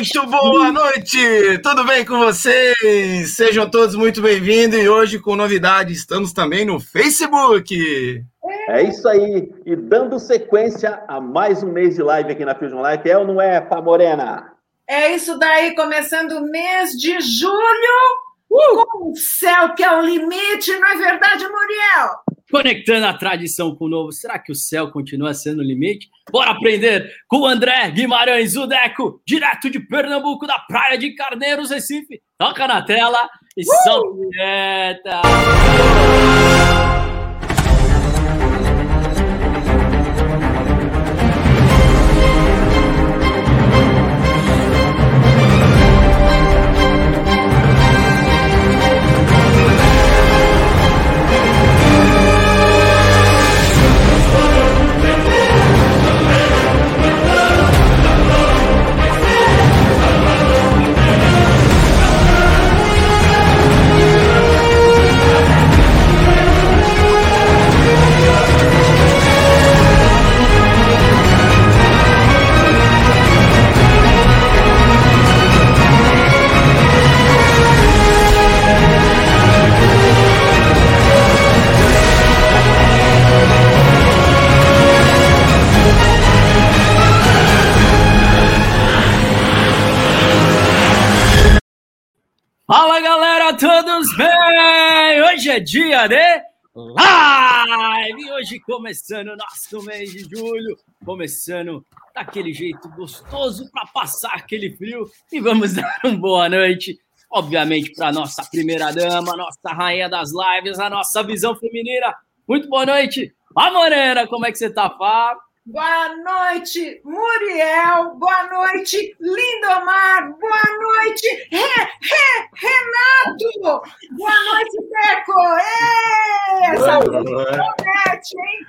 Muito boa noite! Tudo bem com vocês? Sejam todos muito bem-vindos e hoje com novidade estamos também no Facebook. É isso aí, e dando sequência a mais um mês de live aqui na Fusion Live, é ou não é, Pá Morena? É isso daí, começando o mês de julho, uh! com o céu que é o limite, não é verdade, Muriel? Conectando a tradição com o novo, será que o céu continua sendo o limite? Bora aprender com o André Guimarães, o Deco, direto de Pernambuco, da Praia de Carneiros, Recife. Toca na tela e uh! solta Fala galera, todos bem? Hoje é dia de live! Hoje começando nosso mês de julho, começando daquele jeito gostoso para passar aquele frio e vamos dar uma boa noite, obviamente, para nossa primeira dama, nossa rainha das lives, a nossa visão feminina. Muito boa noite, a Morena, como é que você tá, Fábio? Boa noite, Muriel. Boa noite, Lindomar. Boa noite, Re, Re, Renato. Boa noite, Teco. Essa promete, hein?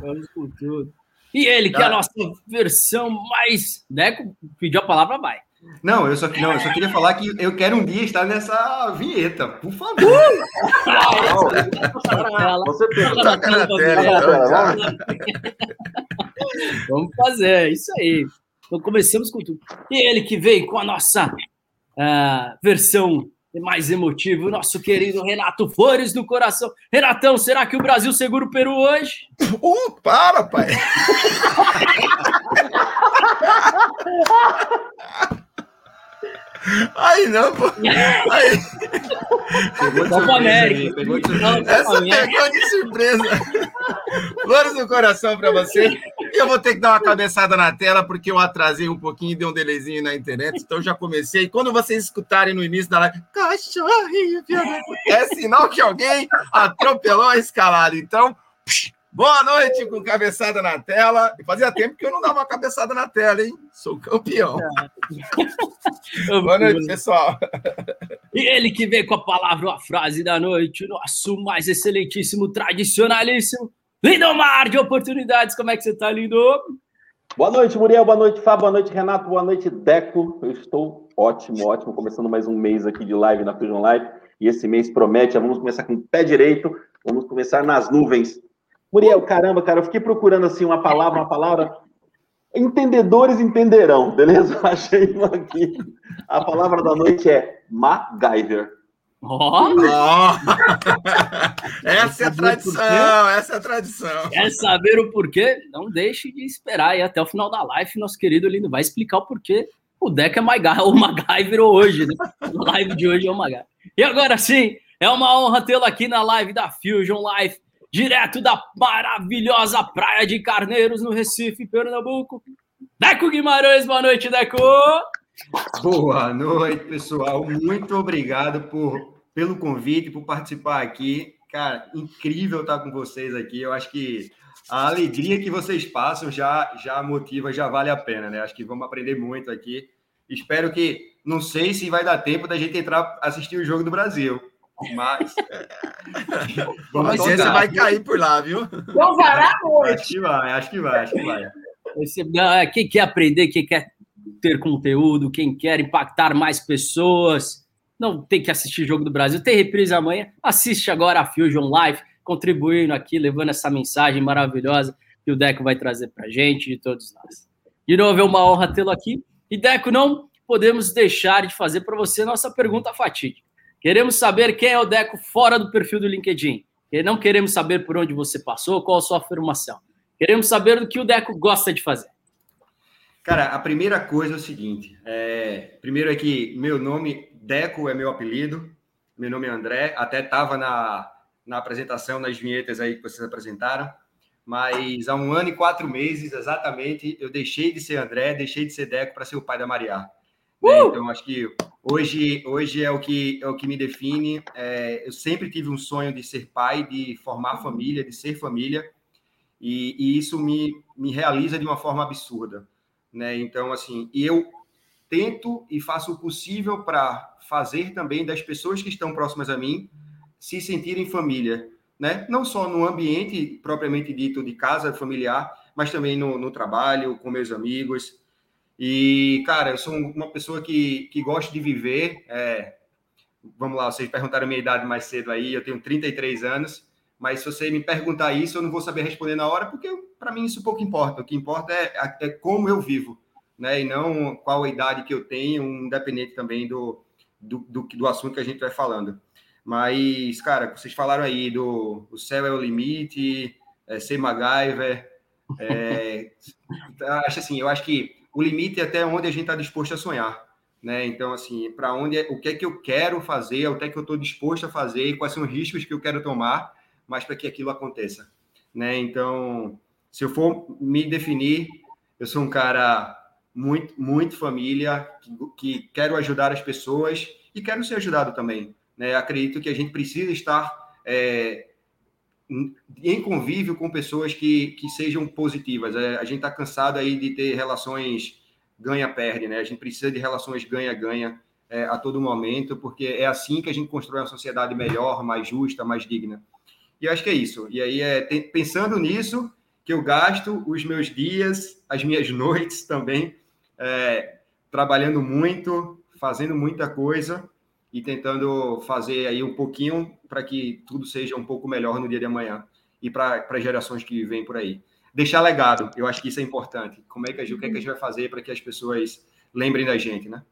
Vamos com tudo. E ele, que é a nossa versão mais. Deco pediu a palavra, vai. Não, eu só, não, eu só queria falar que eu quero um dia estar nessa vinheta, por favor. Uh! Você tem Toca na tela. Vamos fazer, é isso aí. Então começamos com tudo. E ele que veio com a nossa uh, versão mais emotiva, o nosso querido Renato Flores no coração. Renatão, será que o Brasil segura o Peru hoje? Uh, para, pai! Aí não, pô. Aí. Pegou de Copa América. Pegou de surpresa. Essa pegou de surpresa. Flores no coração para você. Eu vou ter que dar uma cabeçada na tela, porque eu atrasei um pouquinho e dei um delezinho na internet, então já comecei. Quando vocês escutarem no início da live, cachorrinho, é sinal que alguém atropelou a escalada. Então, Boa noite com cabeçada na tela. Fazia tempo que eu não dava uma cabeçada na tela, hein? Sou campeão. Boa noite, pessoal. E ele que vem com a palavra, a frase da noite, o nosso mais excelentíssimo, tradicionalíssimo, Lindomar de Oportunidades. Como é que você está, Lindo? Boa noite, Muriel. Boa noite, Fábio. Boa noite, Renato. Boa noite, Deco. Eu estou ótimo, ótimo. Começando mais um mês aqui de live na Fusion Live. E esse mês promete. Vamos começar com o pé direito. Vamos começar nas nuvens Muriel, caramba, cara, eu fiquei procurando assim uma palavra, uma palavra. Entendedores entenderão, beleza? Achei uma aqui. A palavra da noite é MacGyver. Oh. oh. essa é a tradição, essa é a tradição. Quer saber o porquê? Não deixe de esperar aí até o final da live, nosso querido Lindo vai explicar o porquê o deck é MacGyver, ou MacGyver hoje, né? A live de hoje é o MacGyver. E agora sim, é uma honra tê-lo aqui na live da Fusion Life direto da maravilhosa Praia de Carneiros, no Recife, Pernambuco. Deco Guimarães, boa noite, Deco! Boa noite, pessoal. Muito obrigado por, pelo convite, por participar aqui. Cara, incrível estar com vocês aqui. Eu acho que a alegria que vocês passam já, já motiva, já vale a pena, né? Acho que vamos aprender muito aqui. Espero que, não sei se vai dar tempo da gente entrar assistir o jogo do Brasil, mas. Vamos ver se vai cair por lá, viu? Varar noite. Acho que vai, acho que vai, acho que vai. É, quem quer aprender, quem quer ter conteúdo, quem quer impactar mais pessoas, não tem que assistir Jogo do Brasil, tem reprise amanhã, assiste agora a Fusion Live, contribuindo aqui, levando essa mensagem maravilhosa que o Deco vai trazer para gente, de todos nós. De novo, é uma honra tê-lo aqui. E Deco, não podemos deixar de fazer para você nossa pergunta fatídica. Queremos saber quem é o Deco fora do perfil do LinkedIn. Não queremos saber por onde você passou, qual a sua afirmação. Queremos saber do que o Deco gosta de fazer. Cara, a primeira coisa é o seguinte: é, primeiro é que meu nome, Deco, é meu apelido, meu nome é André, até estava na, na apresentação, nas vinhetas aí que vocês apresentaram, mas há um ano e quatro meses, exatamente, eu deixei de ser André, deixei de ser Deco para ser o pai da Maria. Né? Uh! Então, acho que hoje, hoje é, o que, é o que me define. É, eu sempre tive um sonho de ser pai, de formar família, de ser família, e, e isso me, me realiza de uma forma absurda. Né? Então, assim, eu tento e faço o possível para fazer também das pessoas que estão próximas a mim se sentirem família, né? Não só no ambiente propriamente dito de casa familiar, mas também no, no trabalho, com meus amigos, e, cara, eu sou uma pessoa que, que gosta de viver. É, vamos lá, vocês perguntaram a minha idade mais cedo aí, eu tenho 33 anos, mas se você me perguntar isso, eu não vou saber responder na hora, porque para mim isso pouco importa. O que importa é, é como eu vivo, né? E não qual a idade que eu tenho, independente também do, do, do, do assunto que a gente vai falando. Mas, cara, vocês falaram aí do o céu é o limite, é, ser MacGyver. É, acho assim, eu acho que o limite é até onde a gente está disposto a sonhar. Né? Então, assim, para onde é, o que é que eu quero fazer, o que é que eu estou disposto a fazer, quais são os riscos que eu quero tomar, mas para que aquilo aconteça. Né? Então, se eu for me definir, eu sou um cara muito, muito família, que, que quero ajudar as pessoas e quero ser ajudado também. Né? Acredito que a gente precisa estar é, em convívio com pessoas que, que sejam positivas. É, a gente está cansado aí de ter relações ganha-perde, né? A gente precisa de relações ganha-ganha é, a todo momento, porque é assim que a gente constrói uma sociedade melhor, mais justa, mais digna. E acho que é isso. E aí, é, pensando nisso, que eu gasto os meus dias, as minhas noites também, é, trabalhando muito, fazendo muita coisa, e tentando fazer aí um pouquinho para que tudo seja um pouco melhor no dia de amanhã e para as gerações que vêm por aí. Deixar legado, eu acho que isso é importante. Como é que a gente, o que, é que a gente vai fazer para que as pessoas lembrem da gente, né?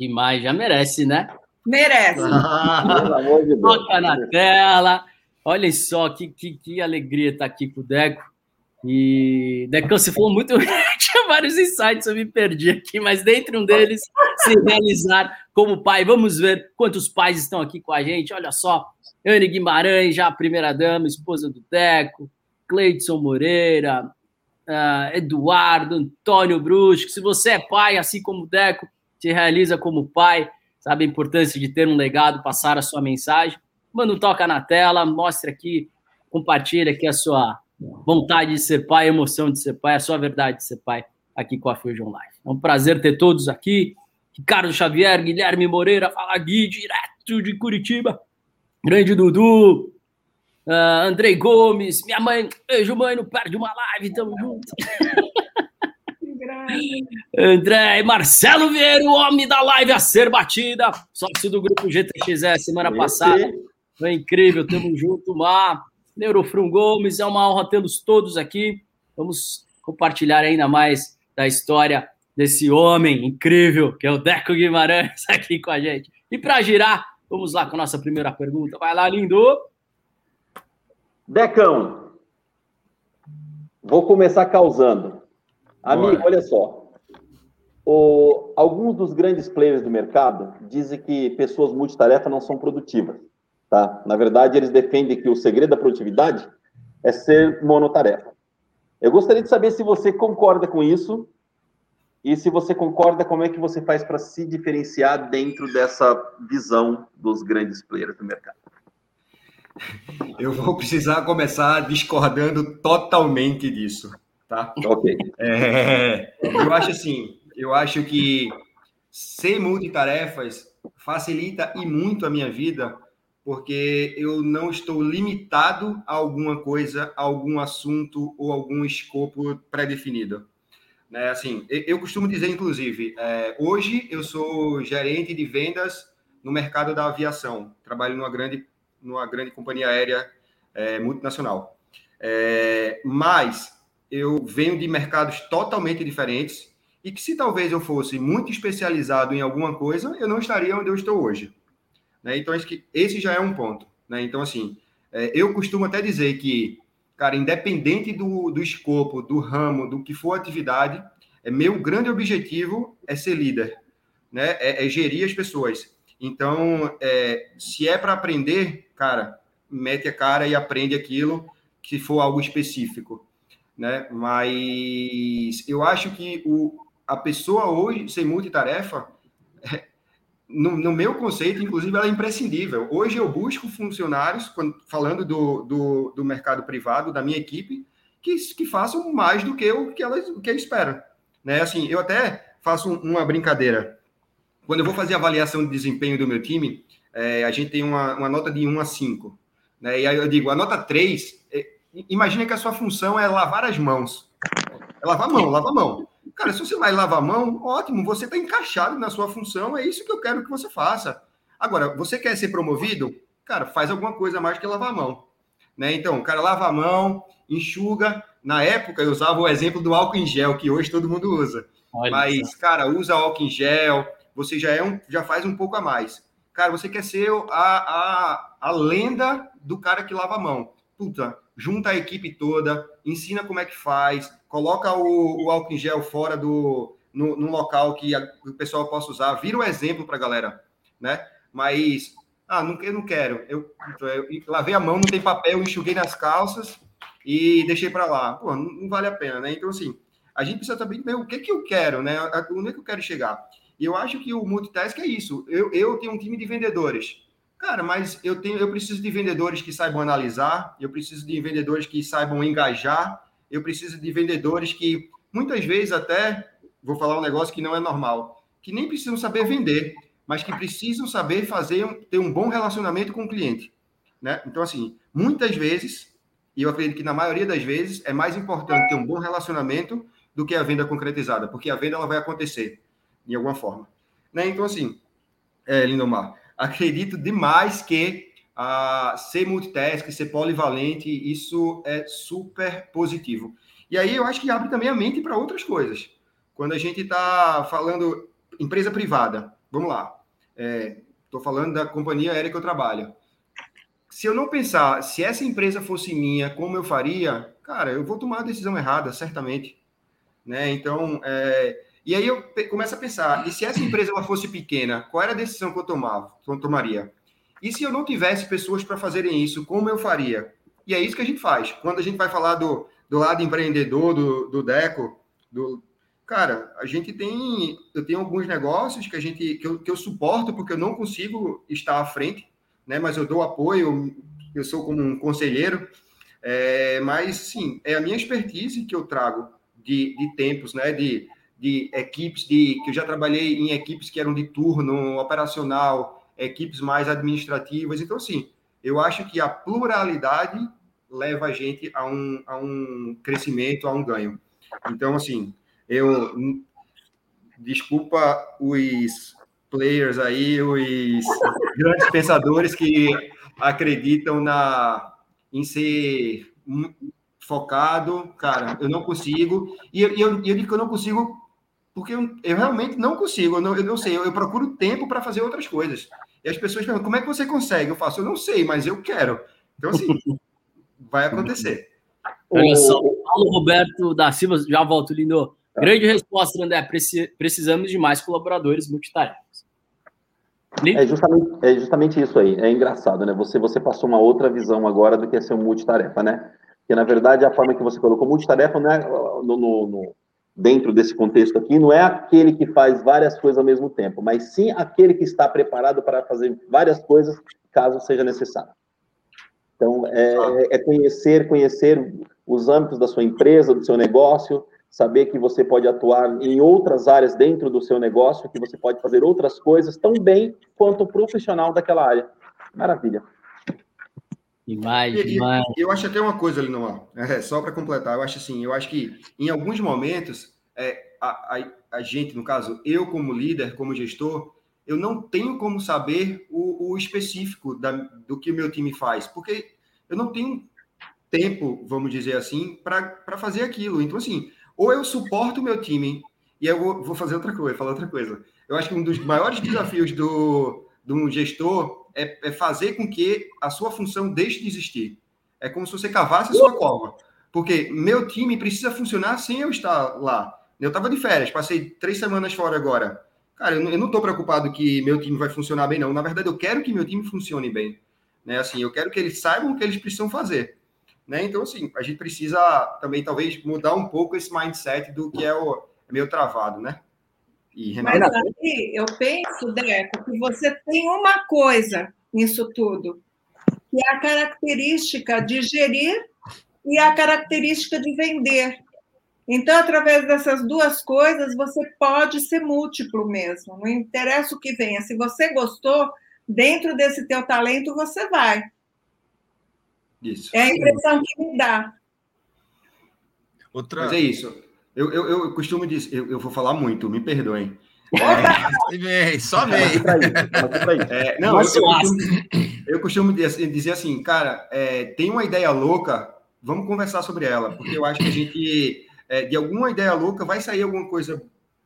Demais, já merece, né? Merece. Toca na tela. Olhem só que, que, que alegria estar aqui com o Deco. E, Decão, você falou muito. Tinha vários insights, eu me perdi aqui, mas dentre um deles, se realizar como pai. Vamos ver quantos pais estão aqui com a gente. Olha só, Anne Guimarães, já a primeira-dama, esposa do Deco, Cleidson Moreira, uh, Eduardo, Antônio Brusco. Se você é pai, assim como o Deco, se realiza como pai, sabe a importância de ter um legado, passar a sua mensagem. Manda um toca na tela, mostre aqui, compartilha aqui a sua vontade de ser pai, emoção de ser pai, a sua verdade de ser pai aqui com a Fusion Life. É um prazer ter todos aqui. Ricardo Xavier, Guilherme Moreira, fala Gui, direto de Curitiba. Grande Dudu, uh, Andrei Gomes, minha mãe, beijo mãe, não perde uma live, tamo junto. André, Marcelo Vieira, o homem da live a ser batida, sócio do grupo GTXE semana passada. Foi incrível, tamo junto, Mar. Neurofrum Gomes, é uma honra tê-los todos aqui. Vamos compartilhar ainda mais da história desse homem incrível, que é o Deco Guimarães, aqui com a gente. E para girar, vamos lá com a nossa primeira pergunta. Vai lá, lindo! Decão, vou começar causando. Amigo, Bora. olha só. O, alguns dos grandes players do mercado dizem que pessoas multitarefa não são produtivas. Tá? Na verdade, eles defendem que o segredo da produtividade é ser monotarefa. Eu gostaria de saber se você concorda com isso e se você concorda, como é que você faz para se diferenciar dentro dessa visão dos grandes players do mercado? Eu vou precisar começar discordando totalmente disso, tá? Ok. É, eu acho assim, eu acho que ser multitarefas facilita e muito a minha vida porque eu não estou limitado a alguma coisa, a algum assunto ou algum escopo pré-definido. Né, assim, eu costumo dizer, inclusive, é, hoje eu sou gerente de vendas no mercado da aviação, trabalho numa grande, numa grande companhia aérea é, multinacional. É, mas eu venho de mercados totalmente diferentes e que se talvez eu fosse muito especializado em alguma coisa, eu não estaria onde eu estou hoje. Né? Então, acho que esse já é um ponto. Né? Então, assim, é, eu costumo até dizer que, cara, independente do, do escopo, do ramo, do que for a atividade, é meu grande objetivo é ser líder, né? É, é gerir as pessoas. Então, é, se é para aprender, cara, mete a cara e aprende aquilo que for algo específico, né? Mas eu acho que o, a pessoa hoje sem multitarefa, no, no, meu conceito, inclusive, ela é imprescindível. Hoje eu busco funcionários, quando, falando do, do, do, mercado privado, da minha equipe, que, que façam mais do que o que elas, que esperam. Né? Assim, eu até faço uma brincadeira. Quando eu vou fazer avaliação de desempenho do meu time, é, a gente tem uma, uma, nota de 1 a 5. Né? E aí eu digo, a nota 3, é, imagina que a sua função é lavar as mãos. É lavar a mão, lavar a mão. Cara, se você vai lavar a mão, ótimo, você está encaixado na sua função, é isso que eu quero que você faça. Agora, você quer ser promovido? Cara, faz alguma coisa mais que lavar a mão. Né? Então, o cara lava a mão, enxuga. Na época, eu usava o exemplo do álcool em gel, que hoje todo mundo usa. Olha Mas, isso. cara, usa álcool em gel, você já, é um, já faz um pouco a mais. Cara, você quer ser a, a, a lenda do cara que lava a mão. Puta, junta a equipe toda, ensina como é que faz, coloca o, o álcool em gel fora do no, no local que a, o pessoal possa usar, vira um exemplo para a galera, né? Mas, ah, não, eu não quero. Eu, eu, eu, lavei a mão, não tem papel, enxuguei nas calças e deixei para lá. Pô, não, não, vale a pena, né? Então, assim, a gente precisa também ver o que, que eu quero, né? Onde é que eu quero chegar? E eu acho que o multitask é isso. Eu, eu tenho um time de vendedores. Cara, mas eu tenho, eu preciso de vendedores que saibam analisar, eu preciso de vendedores que saibam engajar, eu preciso de vendedores que muitas vezes até vou falar um negócio que não é normal, que nem precisam saber vender, mas que precisam saber fazer ter um bom relacionamento com o cliente, né? Então assim, muitas vezes, e eu acredito que na maioria das vezes é mais importante ter um bom relacionamento do que a venda concretizada, porque a venda ela vai acontecer de alguma forma. Né? Então, assim, é, Lindomar, acredito demais que a ser multitask, ser polivalente, isso é super positivo. E aí eu acho que abre também a mente para outras coisas. Quando a gente está falando empresa privada, vamos lá, estou é, falando da companhia aérea que eu trabalho. Se eu não pensar, se essa empresa fosse minha, como eu faria, cara, eu vou tomar a decisão errada, certamente. Né? Então, é, e aí eu começo a pensar, e se essa empresa ela fosse pequena, qual era a decisão que eu tomava, que eu tomaria? E se eu não tivesse pessoas para fazerem isso, como eu faria? E é isso que a gente faz. Quando a gente vai falar do, do lado empreendedor do, do Deco, do, cara, a gente tem, eu tenho alguns negócios que a gente que eu, que eu suporto porque eu não consigo estar à frente, né? Mas eu dou apoio, eu sou como um conselheiro, é, mas sim, é a minha expertise que eu trago de, de tempos, né? De de equipes de que eu já trabalhei em equipes que eram de turno operacional, equipes mais administrativas. Então, assim, eu acho que a pluralidade leva a gente a um, a um crescimento, a um ganho. Então, assim, eu desculpa os players aí, os grandes pensadores que acreditam na em ser focado, cara, eu não consigo. E eu, eu, eu digo que eu não consigo porque eu, eu realmente não consigo, eu não, eu não sei, eu, eu procuro tempo para fazer outras coisas. E as pessoas perguntam, como é que você consegue? Eu faço, eu não sei, mas eu quero. Então, assim, vai acontecer. Olha só, Paulo Roberto da Silva, já volto, lindo. Grande resposta, André. Precisamos de mais colaboradores multitarefas. É justamente, é justamente isso aí. É engraçado, né? Você, você passou uma outra visão agora do que é ser um multitarefa, né? Porque, na verdade, a forma que você colocou multitarefa não é no, no, no dentro desse contexto aqui, não é aquele que faz várias coisas ao mesmo tempo, mas sim aquele que está preparado para fazer várias coisas caso seja necessário. Então, é, é conhecer, conhecer os âmbitos da sua empresa, do seu negócio, saber que você pode atuar em outras áreas dentro do seu negócio, que você pode fazer outras coisas tão bem quanto o profissional daquela área. Maravilha. Demais, demais. eu acho até uma coisa, Linomar, é, só para completar, eu acho assim, eu acho que em alguns momentos, é, a, a, a, gente, no caso, eu como líder, como gestor, eu não tenho como saber o, o específico da, do que o meu time faz, porque eu não tenho tempo, vamos dizer assim, para fazer aquilo. Então, assim, ou eu suporto o meu time E eu vou, vou fazer outra coisa, falar outra coisa. Eu acho que um dos maiores desafios do, de um gestor é, é, fazer com que a sua função deixe de existir. É como se você cavasse a sua cova. Porque meu time precisa funcionar sem eu estar lá. Eu estava de férias, passei três semanas fora agora. Cara, eu não estou preocupado que meu time vai funcionar bem, não. Na verdade, eu quero que meu time funcione bem. Né? Assim, eu quero que eles saibam o que eles precisam fazer. Né? Então, assim, a gente precisa também, talvez, mudar um pouco esse mindset do que é o é meio travado, né? E Mas aí eu penso, Deco, que você tem uma coisa nisso tudo, que é a característica de gerir e a característica de vender. Então, através dessas duas coisas, você pode ser múltiplo mesmo. Não interessa o que venha. Se você gostou, dentro desse teu talento, você vai. Isso. É a impressão que me dá. Outra... Mas é isso. Eu, eu, eu costumo dizer, eu, eu, vou falar muito, me perdoem. É, só vem. É, não, eu, eu, costumo, eu costumo dizer assim, cara, é, tem uma ideia louca, vamos conversar sobre ela, porque eu acho que a gente, é, de alguma ideia louca, vai sair alguma coisa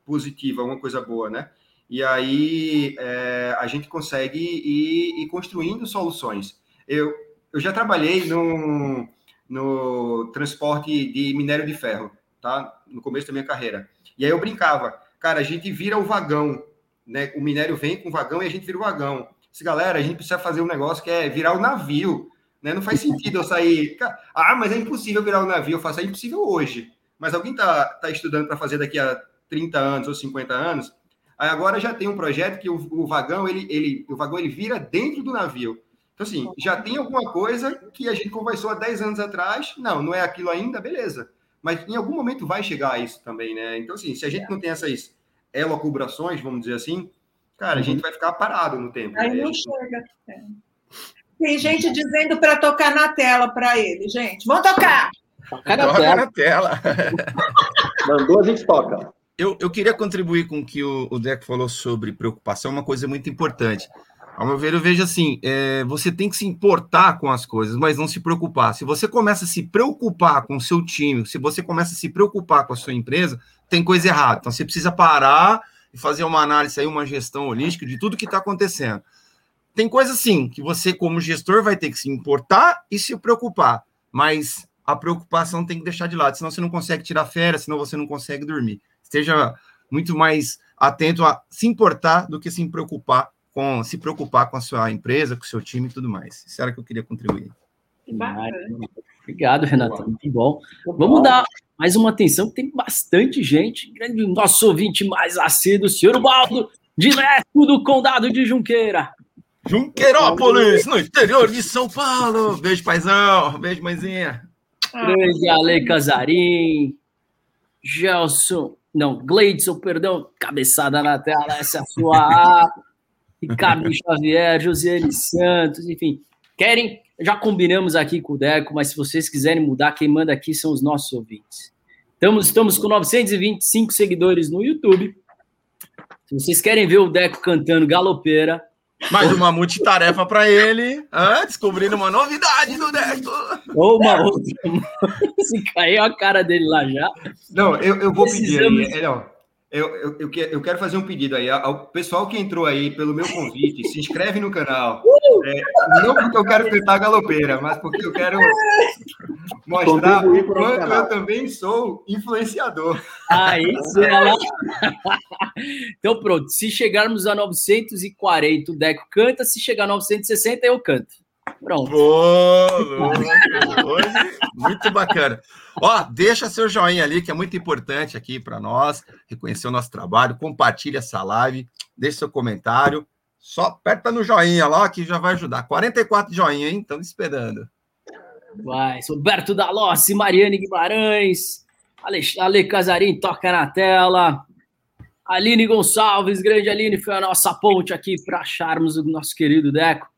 positiva, alguma coisa boa, né? E aí é, a gente consegue ir, ir construindo soluções. Eu, eu já trabalhei no, no transporte de minério de ferro, tá? No começo da minha carreira. E aí eu brincava, cara, a gente vira o vagão, né? O minério vem com o vagão e a gente vira o vagão. Disse, galera, a gente precisa fazer um negócio que é virar o navio, né? Não faz sentido eu sair. Ah, mas é impossível virar o navio. Eu faço, é impossível hoje. Mas alguém tá, tá estudando para fazer daqui a 30 anos ou 50 anos? Aí agora já tem um projeto que o, o vagão ele, ele, o vagão ele vira dentro do navio. Então, assim, já tem alguma coisa que a gente conversou há 10 anos atrás. Não, não é aquilo ainda, beleza. Mas em algum momento vai chegar a isso também, né? Então, assim, se a gente não tem essas elocubrações, vamos dizer assim, cara, a gente uhum. vai ficar parado no tempo. Aí né? não chega. É. Tem gente dizendo para tocar na tela para ele, gente. Vamos tocar! Toca na tela. Na tela. Mandou, a gente toca. Eu, eu queria contribuir com o que o, o Deco falou sobre preocupação, uma coisa muito importante. Ao meu ver, eu vejo assim: é, você tem que se importar com as coisas, mas não se preocupar. Se você começa a se preocupar com o seu time, se você começa a se preocupar com a sua empresa, tem coisa errada. Então você precisa parar e fazer uma análise aí, uma gestão holística de tudo que está acontecendo. Tem coisa assim que você, como gestor, vai ter que se importar e se preocupar, mas a preocupação tem que deixar de lado, senão você não consegue tirar férias, senão você não consegue dormir. Esteja muito mais atento a se importar do que se preocupar com se preocupar com a sua empresa, com o seu time e tudo mais. Isso era que eu queria contribuir. Obrigado, Renato. Muito bom. Vamos dar mais uma atenção, que tem bastante gente. Grande nosso ouvinte mais assíduo, senhor Baldo, direto do Condado de Junqueira. Junqueirópolis, no interior de São Paulo. Beijo, paizão. Beijo, mãezinha. Grande Ale Casarim. Gelson. Não, Gleidson, perdão. Cabeçada na tela, essa é a sua. Ricardo Xavier, Josiane Santos, enfim. Querem? Já combinamos aqui com o Deco, mas se vocês quiserem mudar, quem manda aqui são os nossos ouvintes. Estamos, estamos com 925 seguidores no YouTube. Se vocês querem ver o Deco cantando galopeira. Mais uma multitarefa para ele, ah, descobrindo uma novidade do Deco. Ou uma outra. Se caiu a cara dele lá já. Não, eu, eu vou Precisamos... pedir aí. Não, eu, eu, eu, eu, quero fazer um pedido aí ao pessoal que entrou aí pelo meu convite, se inscreve no canal. É, não porque eu quero cantar galopeira, mas porque eu quero mostrar o quanto eu também sou influenciador. Aí, ela... Então pronto, se chegarmos a 940, o Deco canta, se chegar a 960, eu canto. Pronto. Boa, Hoje, muito bacana. Ó, deixa seu joinha ali, que é muito importante aqui para nós, reconhecer o nosso trabalho, compartilha essa live, deixa seu comentário. Só aperta no joinha lá que já vai ajudar. 44 joinha, hein? Estamos esperando. Vai, Roberto Dalossi, Mariane Guimarães, Ale, Ale Casarim toca na tela. Aline Gonçalves, grande Aline, foi a nossa ponte aqui para acharmos o nosso querido Deco.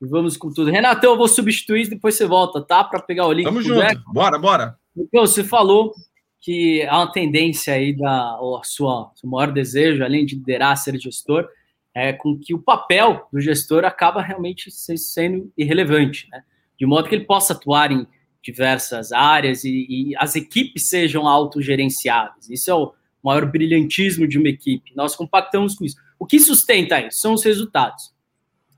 Vamos com tudo. Renato, eu vou substituir, depois você volta, tá? Para pegar o link. Tamo junto. Deco. Bora, bora. Então, você falou que há uma tendência aí da a sua seu maior desejo, além de liderar, ser gestor, é com que o papel do gestor acaba realmente sendo irrelevante, né? De modo que ele possa atuar em diversas áreas e, e as equipes sejam autogerenciáveis. Isso é o maior brilhantismo de uma equipe. Nós compactamos com isso. O que sustenta isso? São os resultados.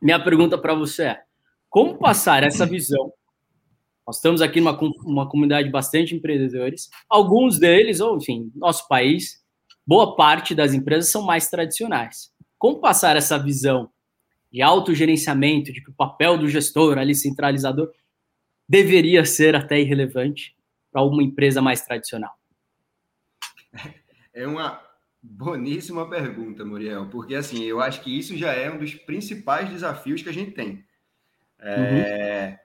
Minha pergunta para você é: como passar essa visão? Nós estamos aqui numa uma comunidade bastante empreendedores. Alguns deles, ou enfim, nosso país, boa parte das empresas são mais tradicionais. Como passar essa visão de autogerenciamento, de que o papel do gestor ali centralizador deveria ser até irrelevante para uma empresa mais tradicional? É uma boníssima pergunta, Muriel, porque assim, eu acho que isso já é um dos principais desafios que a gente tem. É, uhum.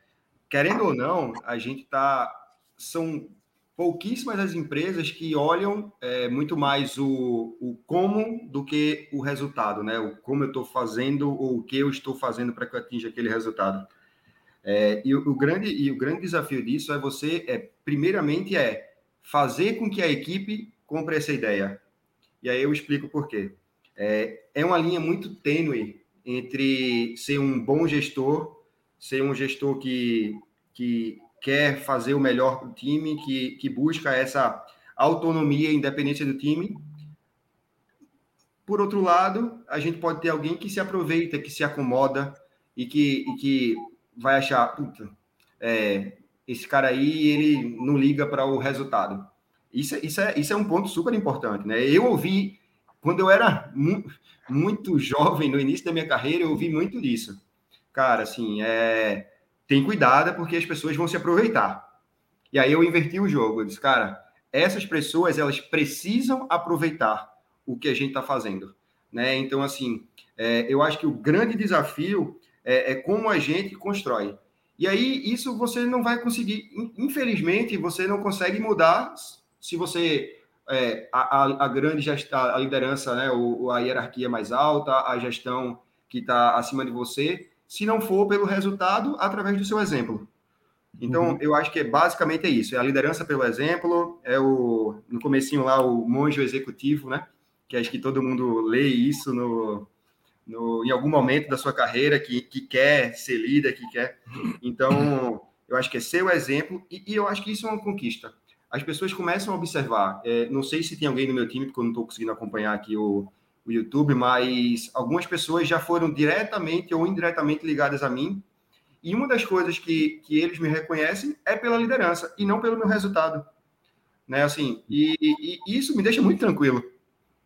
Querendo ou não, a gente está. São pouquíssimas as empresas que olham é, muito mais o, o como do que o resultado, né? O como eu estou fazendo ou o que eu estou fazendo para que eu atinja aquele resultado. É, e, o, o, grande, e o grande desafio disso é você, é, primeiramente, é fazer com que a equipe compre essa ideia. E aí eu explico por quê. É, é uma linha muito tênue entre ser um bom gestor, ser um gestor que, que quer fazer o melhor para o time, que, que busca essa autonomia e independência do time. Por outro lado, a gente pode ter alguém que se aproveita, que se acomoda e que, e que vai achar, puta, é, esse cara aí, ele não liga para o resultado. Isso, é, isso, é, isso é um ponto super importante, né? Eu ouvi, quando eu era mu muito jovem, no início da minha carreira, eu ouvi muito disso. Cara, assim, é, tem cuidado porque as pessoas vão se aproveitar. E aí eu inverti o jogo. Eu disse, cara, essas pessoas, elas precisam aproveitar o que a gente está fazendo. Né? Então, assim, é, eu acho que o grande desafio é, é como a gente constrói. E aí, isso você não vai conseguir, infelizmente, você não consegue mudar se você é, a, a, grande gestão, a liderança, né, o, a hierarquia mais alta, a gestão que está acima de você, se não for pelo resultado, através do seu exemplo. Então, uhum. eu acho que é, basicamente é isso, é a liderança pelo exemplo, é o, no comecinho lá, o monge executivo, né, que acho que todo mundo lê isso no, no, em algum momento da sua carreira, que, que quer ser líder, que quer. Então, eu acho que é ser o exemplo, e, e eu acho que isso é uma conquista as pessoas começam a observar. É, não sei se tem alguém no meu time, porque eu não estou conseguindo acompanhar aqui o, o YouTube, mas algumas pessoas já foram diretamente ou indiretamente ligadas a mim. E uma das coisas que, que eles me reconhecem é pela liderança e não pelo meu resultado. Né? Assim, e, e, e isso me deixa muito tranquilo.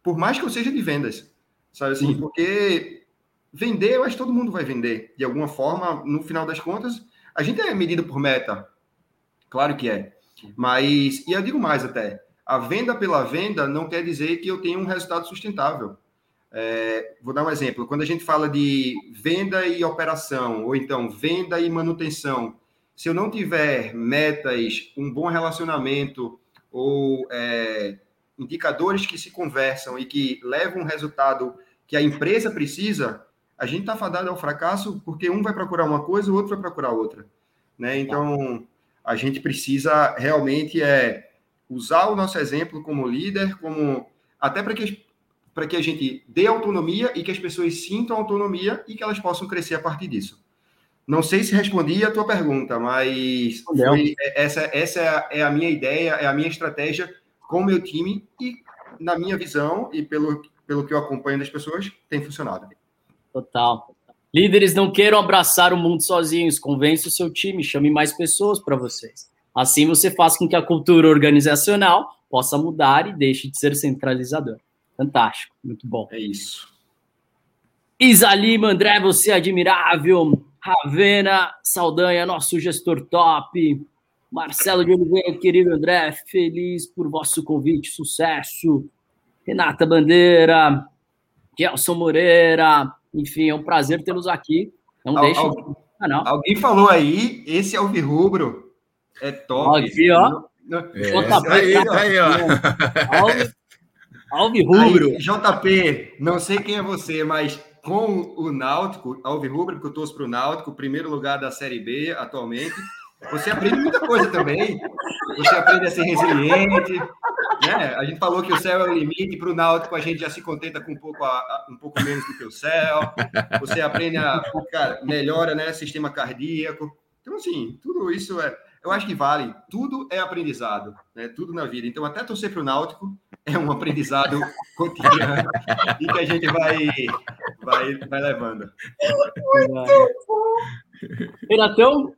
Por mais que eu seja de vendas. Sabe assim? Uhum. Porque vender, eu acho que todo mundo vai vender. De alguma forma, no final das contas, a gente é medido por meta. Claro que é. Mas, e eu digo mais até, a venda pela venda não quer dizer que eu tenha um resultado sustentável. É, vou dar um exemplo. Quando a gente fala de venda e operação, ou então venda e manutenção, se eu não tiver metas, um bom relacionamento ou é, indicadores que se conversam e que levam um resultado que a empresa precisa, a gente está fadado ao fracasso porque um vai procurar uma coisa, o outro vai procurar outra. Né? Então, a gente precisa realmente é, usar o nosso exemplo como líder, como até para que, para que a gente dê autonomia e que as pessoas sintam autonomia e que elas possam crescer a partir disso. Não sei se respondi a tua pergunta, mas foi, é, essa, essa é a, é a minha ideia, é a minha estratégia com o meu time e, na minha visão e pelo, pelo que eu acompanho das pessoas, tem funcionado. Total. Líderes não queiram abraçar o mundo sozinhos, convence o seu time, chame mais pessoas para vocês. Assim você faz com que a cultura organizacional possa mudar e deixe de ser centralizador. Fantástico, muito bom. É isso. Isa Lima, André, você é admirável. Ravena Saldanha, nosso gestor top. Marcelo de Oliveira, querido André, feliz por vosso convite, sucesso. Renata Bandeira, Gelson Moreira, enfim, é um prazer tê-los aqui. Não Al, canal. Alguém falou aí, esse Alvirrubro é top. Aqui, ó. É, JP, aí, tá, aí, ó. Alvirrubro. JP, não sei quem é você, mas com o Náutico, Alvirrubro, porque eu torço para o Náutico, primeiro lugar da Série B atualmente. Você aprende muita coisa também. Você aprende a ser resiliente. Né? A gente falou que o céu é o limite. Para o Náutico, a gente já se contenta com um pouco, a, um pouco menos do que o céu. Você aprende a. Cara, melhora né? sistema cardíaco. Então, assim, tudo isso é. Eu acho que vale. Tudo é aprendizado. Né? Tudo na vida. Então, até torcer para o Náutico é um aprendizado cotidiano e que a gente vai, vai, vai levando. Muito bom. Renatão?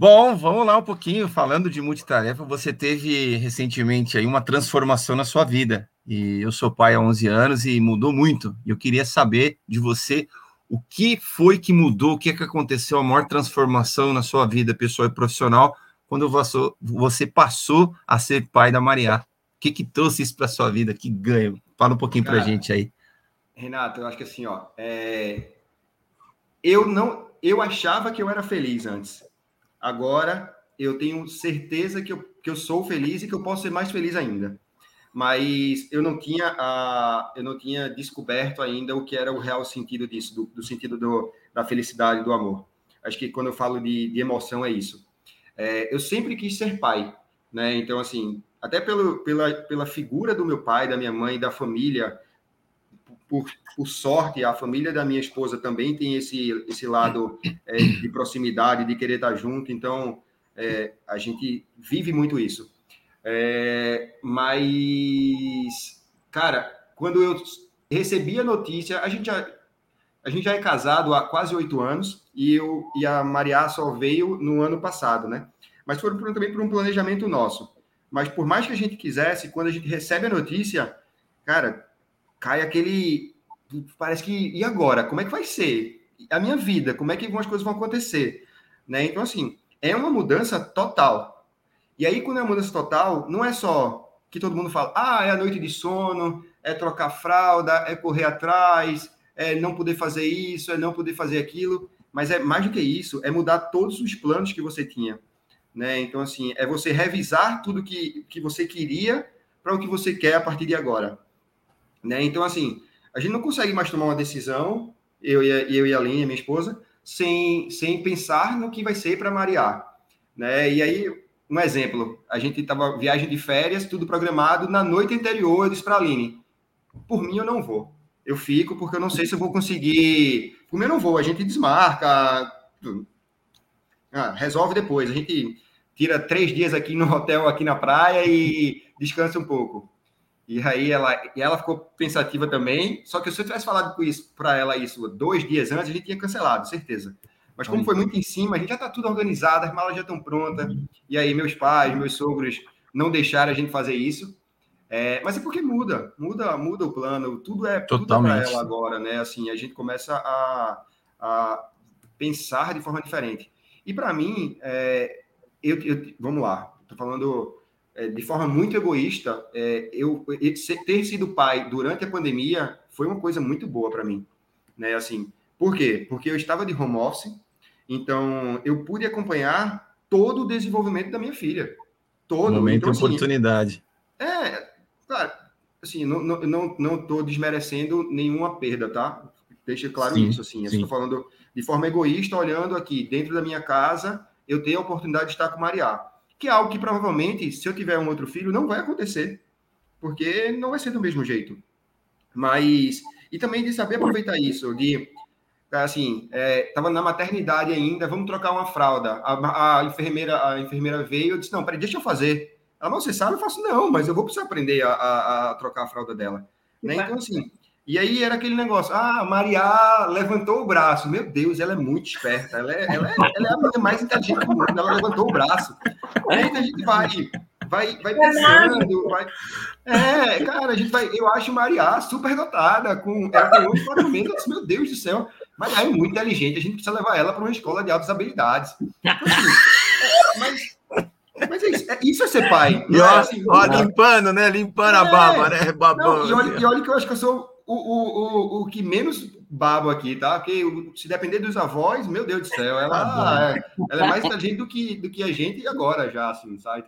Bom, vamos lá um pouquinho, falando de multitarefa, você teve recentemente aí uma transformação na sua vida, e eu sou pai há 11 anos e mudou muito, e eu queria saber de você o que foi que mudou, o que, é que aconteceu, a maior transformação na sua vida pessoal e profissional, quando você passou a ser pai da Maria. O que, que trouxe isso para sua vida? Que ganho? Fala um pouquinho para a gente aí. Renato, eu acho que assim, ó, é... eu não, eu achava que eu era feliz antes. Agora eu tenho certeza que eu, que eu sou feliz e que eu posso ser mais feliz ainda. Mas eu não tinha a, eu não tinha descoberto ainda o que era o real sentido disso, do, do sentido do, da felicidade, do amor. Acho que quando eu falo de, de emoção é isso. É, eu sempre quis ser pai, né? Então assim, até pelo, pela, pela figura do meu pai, da minha mãe, da família, por, por, sorte, a família da minha esposa também tem esse, esse lado é, de proximidade, de querer estar junto, então é, a gente vive muito isso. É, mas, cara, quando eu recebi a notícia, a gente já, a gente já é casado há quase oito anos e, eu, e a Maria só veio no ano passado, né? Mas foi também por um planejamento nosso. Mas por mais que a gente quisesse, quando a gente recebe a notícia, cara, cai aquele. Parece que. E agora? Como é que vai ser? A minha vida, como é que as coisas vão acontecer? Né? Então, assim, é uma mudança total. E aí, quando é uma mudança total, não é só que todo mundo fala, ah, é a noite de sono, é trocar fralda, é correr atrás, é não poder fazer isso, é não poder fazer aquilo. Mas é mais do que isso, é mudar todos os planos que você tinha. Né? Então, assim, é você revisar tudo que, que você queria para o que você quer a partir de agora. Né? Então, assim, a gente não consegue mais tomar uma decisão, eu e a, eu e a Aline, minha esposa, sem, sem pensar no que vai ser para marear. Né? E aí, um exemplo, a gente estava viagem de férias, tudo programado, na noite anterior eu disse para a Aline, por mim eu não vou. Eu fico porque eu não sei se eu vou conseguir. Por mim eu não vou, a gente desmarca, ah, resolve depois. A gente tira três dias aqui no hotel, aqui na praia e descansa um pouco. E aí ela, e ela ficou pensativa também. Só que se eu tivesse falado com isso para ela isso dois dias antes, a gente tinha cancelado, certeza. Mas como foi muito em cima, a gente já está tudo organizado, as malas já estão prontas. E aí meus pais, meus sogros não deixaram a gente fazer isso. É, mas é porque muda, muda, muda o plano. Tudo é, tudo é para ela agora, né? Assim, a gente começa a, a pensar de forma diferente. E para mim, é, eu, eu, vamos lá, estou falando é, de forma muito egoísta, é, eu, ter sido pai durante a pandemia foi uma coisa muito boa para mim, né? Assim, por quê? Porque eu estava de home office, então eu pude acompanhar todo o desenvolvimento da minha filha, todo. Momento então, assim, oportunidade. É, claro, assim, não não não não estou desmerecendo nenhuma perda, tá? Deixa claro sim, isso, assim. Estou falando de forma egoísta, olhando aqui dentro da minha casa, eu tenho a oportunidade de estar com Maria que é algo que provavelmente, se eu tiver um outro filho, não vai acontecer, porque não vai ser do mesmo jeito. Mas, e também de saber aproveitar isso, de, assim, estava é, na maternidade ainda, vamos trocar uma fralda. A, a, enfermeira a enfermeira veio e disse, não, peraí, deixa eu fazer. Ela, você sabe? Eu faço, não, mas eu vou precisar aprender a, a, a trocar a fralda dela. Né? Então, assim, e aí era aquele negócio, ah, Maria levantou o braço. Meu Deus, ela é muito esperta. Ela é, ela é, ela é a mulher mais inteligente do mundo. Ela levantou o braço. Aí a gente vai, vai, vai pensando, vai. É, cara, a gente vai. Eu acho Maria super dotada, com. Ela tem 11 quatro meses. Meu Deus do céu. Maria é muito inteligente, a gente precisa levar ela para uma escola de altas habilidades. Assim, mas mas é isso, é, isso é ser pai. E ó, é assim, ó, limpando, né? Limpando é, a baba, né? Babando. Não, e, olha, e olha que eu acho que eu sou o, o, o, o que menos babo aqui, tá? Porque se depender dos avós, meu Deus do céu, ela, tá é, ela é mais inteligente do que, do que a gente agora já, assim, sabe?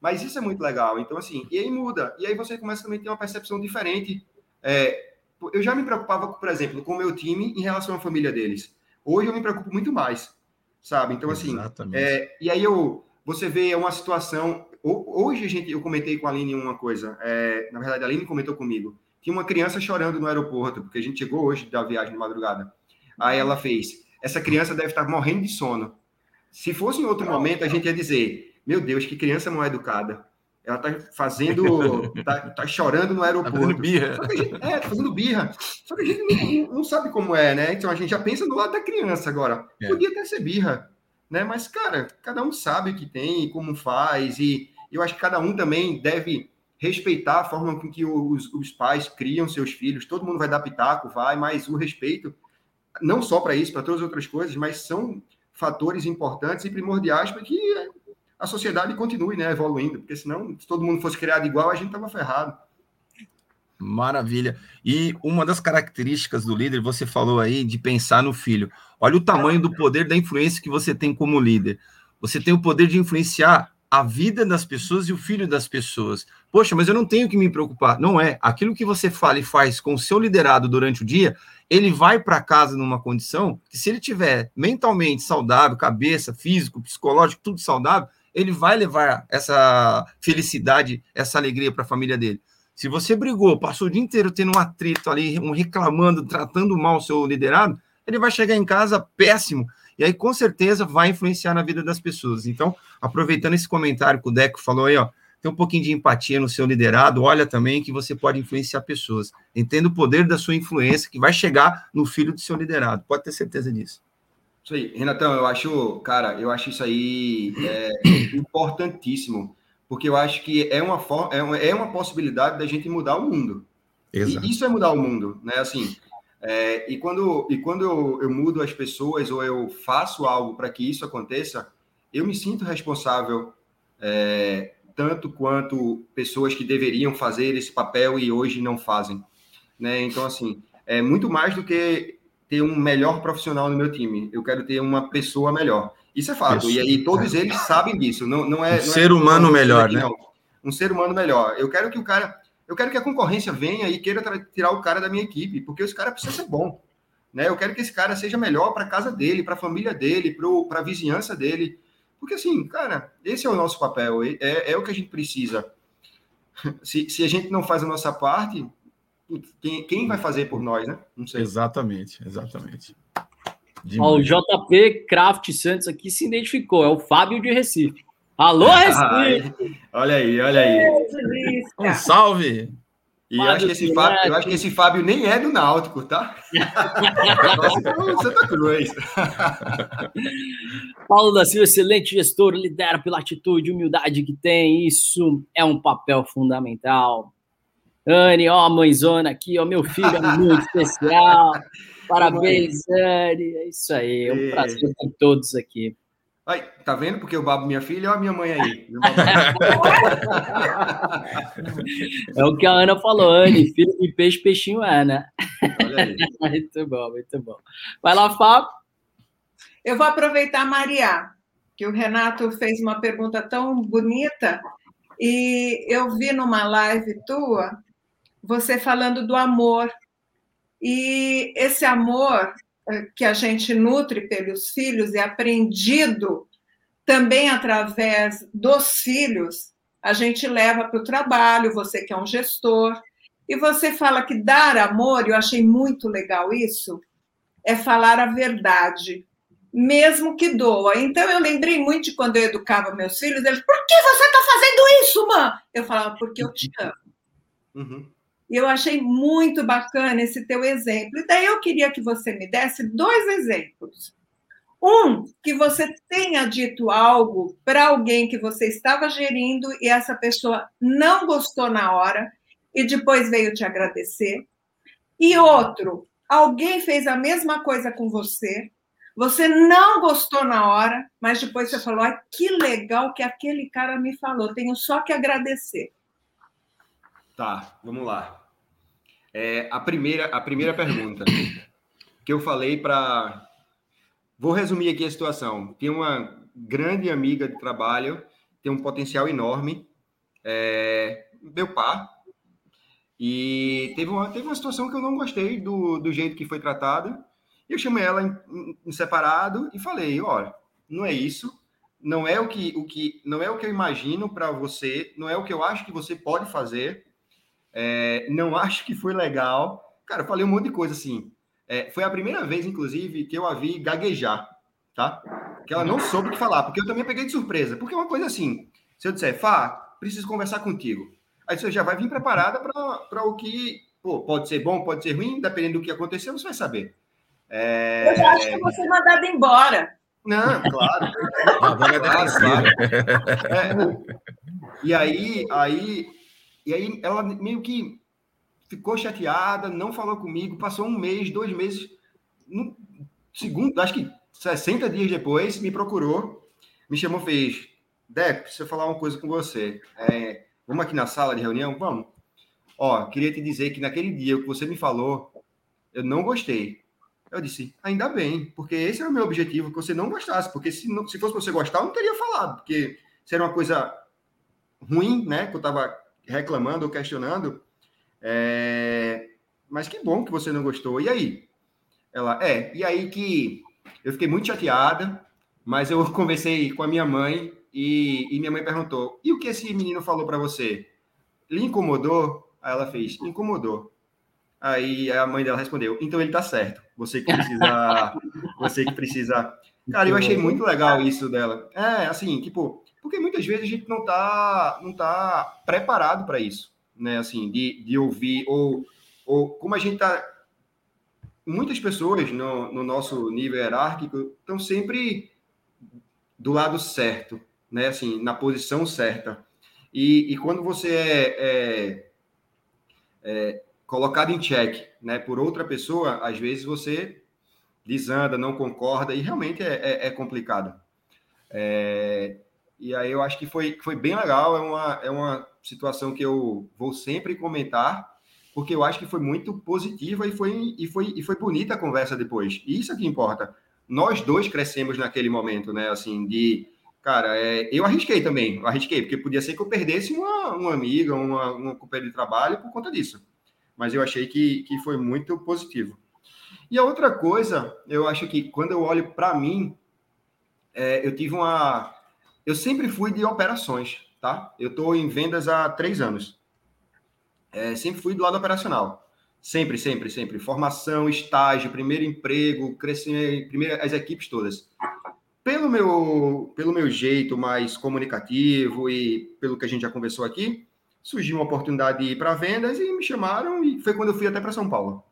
Mas isso é muito legal. Então, assim, e aí muda. E aí você começa também a ter uma percepção diferente. É, eu já me preocupava, por exemplo, com o meu time em relação à família deles. Hoje eu me preocupo muito mais, sabe? Então, assim, é, e aí eu, você vê uma situação. Hoje a gente, eu comentei com a Aline uma coisa. É, na verdade, a Aline comentou comigo tinha uma criança chorando no aeroporto, porque a gente chegou hoje da viagem de madrugada. Aí ela fez: essa criança deve estar morrendo de sono. Se fosse em outro momento, a gente ia dizer: meu Deus, que criança mal educada. ela tá fazendo, tá, tá chorando no aeroporto. Tá fazendo birra. Gente, é, tá fazendo birra. Só que a gente não, não, sabe como é, né? Então a gente já pensa do lado da criança agora. É. Podia até ser birra, né? Mas, cara, cada um sabe o que tem e como faz. E eu acho que cada um também deve respeitar a forma com que os, os pais criam seus filhos. Todo mundo vai dar pitaco, vai, mas o respeito, não só para isso, para todas as outras coisas, mas são fatores importantes e primordiais para que a sociedade continue né, evoluindo, porque senão, se todo mundo fosse criado igual, a gente estava ferrado. Maravilha. E uma das características do líder, você falou aí de pensar no filho. Olha o tamanho do poder da influência que você tem como líder. Você tem o poder de influenciar a vida das pessoas e o filho das pessoas. Poxa, mas eu não tenho que me preocupar. Não é. Aquilo que você fala e faz com o seu liderado durante o dia, ele vai para casa numa condição que, se ele tiver mentalmente saudável, cabeça, físico, psicológico, tudo saudável, ele vai levar essa felicidade, essa alegria para a família dele. Se você brigou, passou o dia inteiro tendo um atrito ali, um reclamando, tratando mal o seu liderado, ele vai chegar em casa péssimo. E aí, com certeza, vai influenciar na vida das pessoas. Então, aproveitando esse comentário que o Deco falou aí, ó, tem um pouquinho de empatia no seu liderado, olha também que você pode influenciar pessoas. Entenda o poder da sua influência que vai chegar no filho do seu liderado. Pode ter certeza disso. Isso aí, Renatão, eu acho, cara, eu acho isso aí é, importantíssimo, porque eu acho que é uma, é uma, é uma possibilidade da gente mudar o mundo. Exato. E isso é mudar o mundo, né? Assim, é, e quando, e quando eu, eu mudo as pessoas ou eu faço algo para que isso aconteça, eu me sinto responsável é, tanto quanto pessoas que deveriam fazer esse papel e hoje não fazem. Né? Então, assim, é muito mais do que ter um melhor profissional no meu time. Eu quero ter uma pessoa melhor. Isso é fato. Isso. E aí todos eles sabem disso. Não, não é. Um não é ser é, humano melhor, aqui, né? Não. Um ser humano melhor. Eu quero que o cara. Eu quero que a concorrência venha e queira tirar o cara da minha equipe, porque esse cara precisa ser bom. Né? Eu quero que esse cara seja melhor para a casa dele, para a família dele, para a vizinhança dele. Porque, assim, cara, esse é o nosso papel, é, é o que a gente precisa. Se, se a gente não faz a nossa parte, quem, quem vai fazer por nós, né? Não sei. Exatamente, exatamente. Ó, o JP Craft Santos aqui se identificou, é o Fábio de Recife. Alô, Recife! olha aí, olha aí. Um salve! E eu acho, que esse Fábio, eu acho que esse Fábio nem é do Náutico, tá? Santa Cruz. Paulo da Silva, excelente gestor, lidera pela atitude e humildade que tem. Isso é um papel fundamental. Anne, ó, a mãezona aqui, ó, meu filho é muito especial. Parabéns, Anne. É isso aí, é um prazer ter todos aqui. Aí, tá vendo? Porque eu babo minha filha ou a minha mãe aí? é o que a Ana falou, Anne, filho de peixe, peixinho é, né? Olha aí. muito bom, muito bom. Vai lá, Fábio. Eu vou aproveitar, Maria, que o Renato fez uma pergunta tão bonita e eu vi numa live tua você falando do amor. E esse amor que a gente nutre pelos filhos é aprendido também através dos filhos, a gente leva para o trabalho, você que é um gestor, e você fala que dar amor, eu achei muito legal isso, é falar a verdade, mesmo que doa. Então eu lembrei muito de quando eu educava meus filhos, eles, por que você está fazendo isso, mãe? Eu falava, porque eu te amo. Uhum. E eu achei muito bacana esse teu exemplo. E daí eu queria que você me desse dois exemplos. Um, que você tenha dito algo para alguém que você estava gerindo e essa pessoa não gostou na hora e depois veio te agradecer. E outro, alguém fez a mesma coisa com você, você não gostou na hora, mas depois você falou: ah, que legal que aquele cara me falou, tenho só que agradecer. Tá, vamos lá. É, a, primeira, a primeira pergunta que eu falei para. Vou resumir aqui a situação. Tem uma grande amiga de trabalho, tem um potencial enorme, é, meu pai, e teve uma, teve uma situação que eu não gostei do, do jeito que foi tratada. Eu chamei ela em, em separado e falei: olha, não é isso, não é o que, o que, não é o que eu imagino para você, não é o que eu acho que você pode fazer. É, não acho que foi legal. Cara, eu falei um monte de coisa assim. É, foi a primeira vez, inclusive, que eu a vi gaguejar, tá? Que ela não soube o que falar, porque eu também peguei de surpresa. Porque é uma coisa assim, se eu disser, Fá, preciso conversar contigo. Aí você já vai vir preparada para o que pô, pode ser bom, pode ser ruim, dependendo do que aconteceu, você vai saber. É... Eu já acho que você mandado embora. Não, claro. claro, claro. É, e aí, aí, e aí ela meio que ficou chateada, não falou comigo, passou um mês, dois meses, no segundo, acho que 60 dias depois, me procurou, me chamou, fez, Deco, preciso falar uma coisa com você. É, vamos aqui na sala de reunião? Vamos. Ó, queria te dizer que naquele dia que você me falou, eu não gostei. Eu disse, ainda bem, porque esse era o meu objetivo, que você não gostasse, porque se, não, se fosse você gostar, eu não teria falado, porque se era uma coisa ruim, né, que eu estava reclamando ou questionando, é... mas que bom que você não gostou. E aí? Ela, é, e aí que eu fiquei muito chateada, mas eu conversei com a minha mãe e, e minha mãe perguntou, e o que esse menino falou para você? Lhe incomodou? Aí ela fez, incomodou. Aí a mãe dela respondeu: então ele tá certo. Você que precisa. você que precisa. Cara, eu achei muito legal isso dela. É, assim, tipo, porque muitas vezes a gente não tá, não tá preparado para isso, né? Assim, de, de ouvir, ou, ou como a gente tá. Muitas pessoas no, no nosso nível hierárquico estão sempre do lado certo, né? Assim, na posição certa. E, e quando você é, é, é colocado em xeque né, por outra pessoa, às vezes você desanda, não concorda, e realmente é, é, é complicado. É, e aí eu acho que foi, foi bem legal, é uma, é uma situação que eu vou sempre comentar, porque eu acho que foi muito positiva e foi, e foi, e foi bonita a conversa depois. E isso é que importa. Nós dois crescemos naquele momento, né? Assim, de. Cara, é, eu arrisquei também, eu arrisquei, porque podia ser que eu perdesse uma, uma amiga, uma, uma companheira de trabalho por conta disso mas eu achei que, que foi muito positivo. E a outra coisa, eu acho que quando eu olho para mim, é, eu tive uma. Eu sempre fui de operações, tá? Eu estou em vendas há três anos. É, sempre fui do lado operacional. Sempre, sempre, sempre. Formação, estágio, primeiro emprego, crescimento, primeiro, as equipes todas. Pelo meu, pelo meu jeito mais comunicativo e pelo que a gente já conversou aqui, surgiu uma oportunidade de ir para vendas e me chamaram e foi quando eu fui até para São Paulo.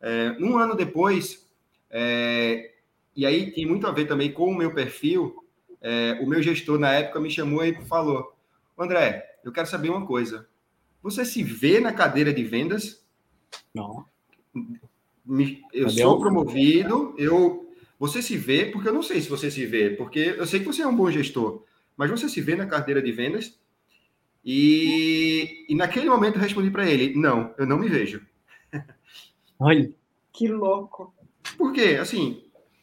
É, um ano depois, é, e aí tem muito a ver também com o meu perfil, é, o meu gestor na época me chamou e falou, André, eu quero saber uma coisa, você se vê na cadeira de vendas? Não. eu Cadê sou promovido, eu você se vê, porque eu não sei se você se vê, porque eu sei que você é um bom gestor, mas você se vê na cadeira de vendas? E, e naquele momento eu respondi para ele: não, eu não me vejo. Olha, que louco. Por quê? Assim,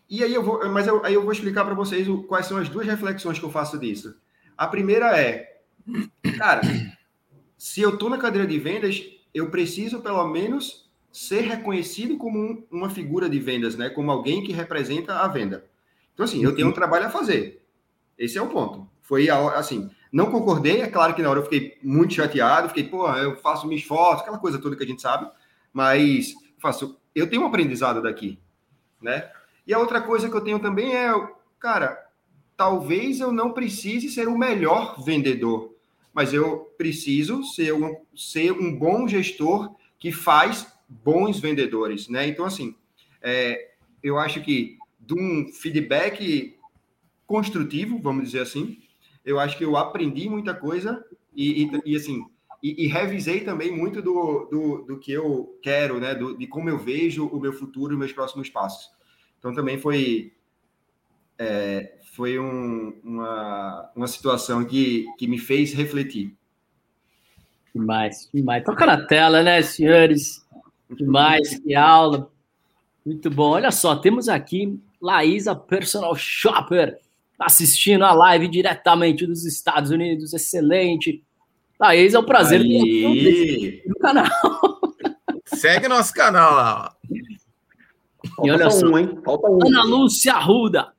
e aí eu vou, mas eu, aí eu vou explicar para vocês o, quais são as duas reflexões que eu faço disso. A primeira é, cara, se eu estou na cadeira de vendas, eu preciso pelo menos ser reconhecido como um, uma figura de vendas, né? Como alguém que representa a venda. Então, assim, eu tenho um trabalho a fazer. Esse é o ponto. Foi assim, não concordei, é claro que na hora eu fiquei muito chateado, fiquei, pô, eu faço minhas fotos, aquela coisa toda que a gente sabe, mas faço, eu tenho um aprendizado daqui, né? E a outra coisa que eu tenho também é, cara, talvez eu não precise ser o melhor vendedor, mas eu preciso ser um, ser um bom gestor que faz bons vendedores, né? Então, assim, é, eu acho que de um feedback construtivo, vamos dizer assim, eu acho que eu aprendi muita coisa e, e, e assim, e, e, revisei também muito do, do, do que eu quero, né? Do, de como eu vejo o meu futuro e meus próximos passos. Então também foi é, foi um, uma, uma situação que, que me fez refletir. Demais, demais. Toca na tela, né, senhores? Demais, que aula. Muito bom. Olha só, temos aqui Laísa Personal Shopper assistindo a live diretamente dos Estados Unidos. Excelente. Thaís, é um prazer ter no canal. Segue nosso canal lá. E olha só, um, hein? Falta um. Ana Lúcia Arruda.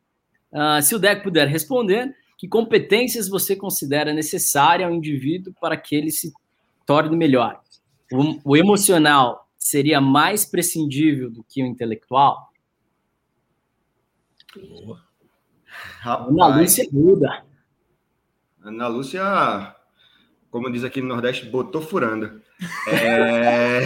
Uh, se o Deco puder responder, que competências você considera necessária ao indivíduo para que ele se torne melhor? O, o emocional seria mais prescindível do que o intelectual? Boa. Rapaz, Ana Lúcia muda. Ana Lúcia como diz aqui no Nordeste, botou furando. É...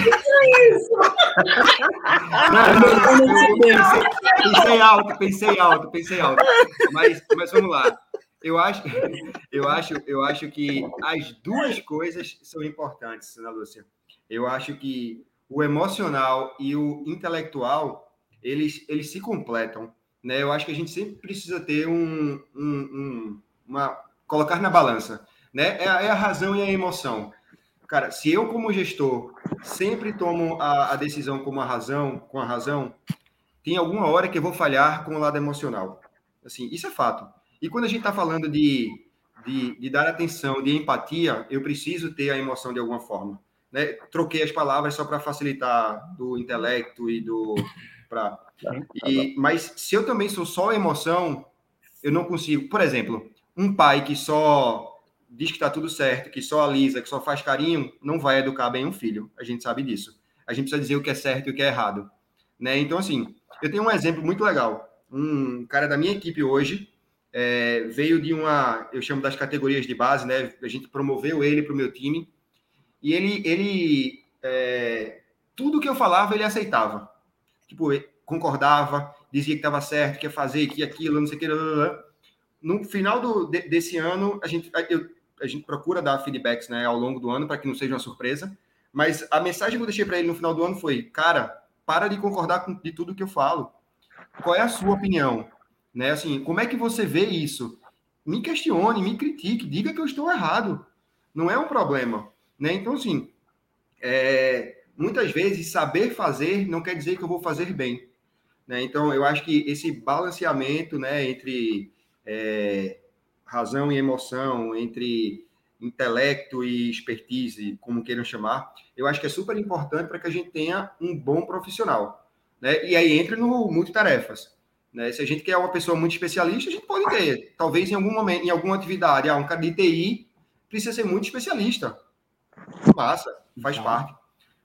pensei, alto, pensei alto, pensei alto. Mas, mas vamos lá. Eu acho, eu acho, eu acho que as duas coisas são importantes, Ana Lúcia. Eu acho que o emocional e o intelectual eles, eles se completam. Né? Eu acho que a gente sempre precisa ter um, um, um uma colocar na balança, né? É é a, razão e a emoção. Cara, se eu como gestor sempre tomo a, a decisão como a razão, com a razão, tem alguma hora que eu vou falhar com o lado emocional. Assim, isso é fato. E quando a gente está falando de, de, de, dar atenção, de empatia, eu preciso ter a emoção de alguma forma. Né? Troquei as palavras só para facilitar do intelecto e do. E, mas se eu também sou só emoção, eu não consigo. Por exemplo, um pai que só diz que está tudo certo, que só alisa, que só faz carinho, não vai educar bem um filho. A gente sabe disso. A gente precisa dizer o que é certo e o que é errado. Né? Então, assim, eu tenho um exemplo muito legal. Um cara da minha equipe hoje é, veio de uma, eu chamo das categorias de base, né? A gente promoveu ele para o meu time e ele, ele é, tudo que eu falava ele aceitava, tipo concordava, dizia que estava certo, que ia fazer, que aquilo, não sei o que. No final do, de, desse ano a gente, eu, a gente procura dar feedbacks, né, ao longo do ano para que não seja uma surpresa. Mas a mensagem que eu deixei para ele no final do ano foi: cara, para de concordar com de tudo que eu falo. Qual é a sua opinião? Né? Assim, como é que você vê isso? Me questione, me critique, diga que eu estou errado. Não é um problema. Né? Então, assim, é, muitas vezes saber fazer não quer dizer que eu vou fazer bem. Né? Então, eu acho que esse balanceamento né, entre é, razão e emoção, entre intelecto e expertise, como queiram chamar, eu acho que é super importante para que a gente tenha um bom profissional. Né? E aí entra no multitarefas. Né? Se a gente quer uma pessoa muito especialista, a gente pode ter. Talvez em algum momento, em alguma atividade, ah, um cara de TI precisa ser muito especialista. Passa, faz então. parte.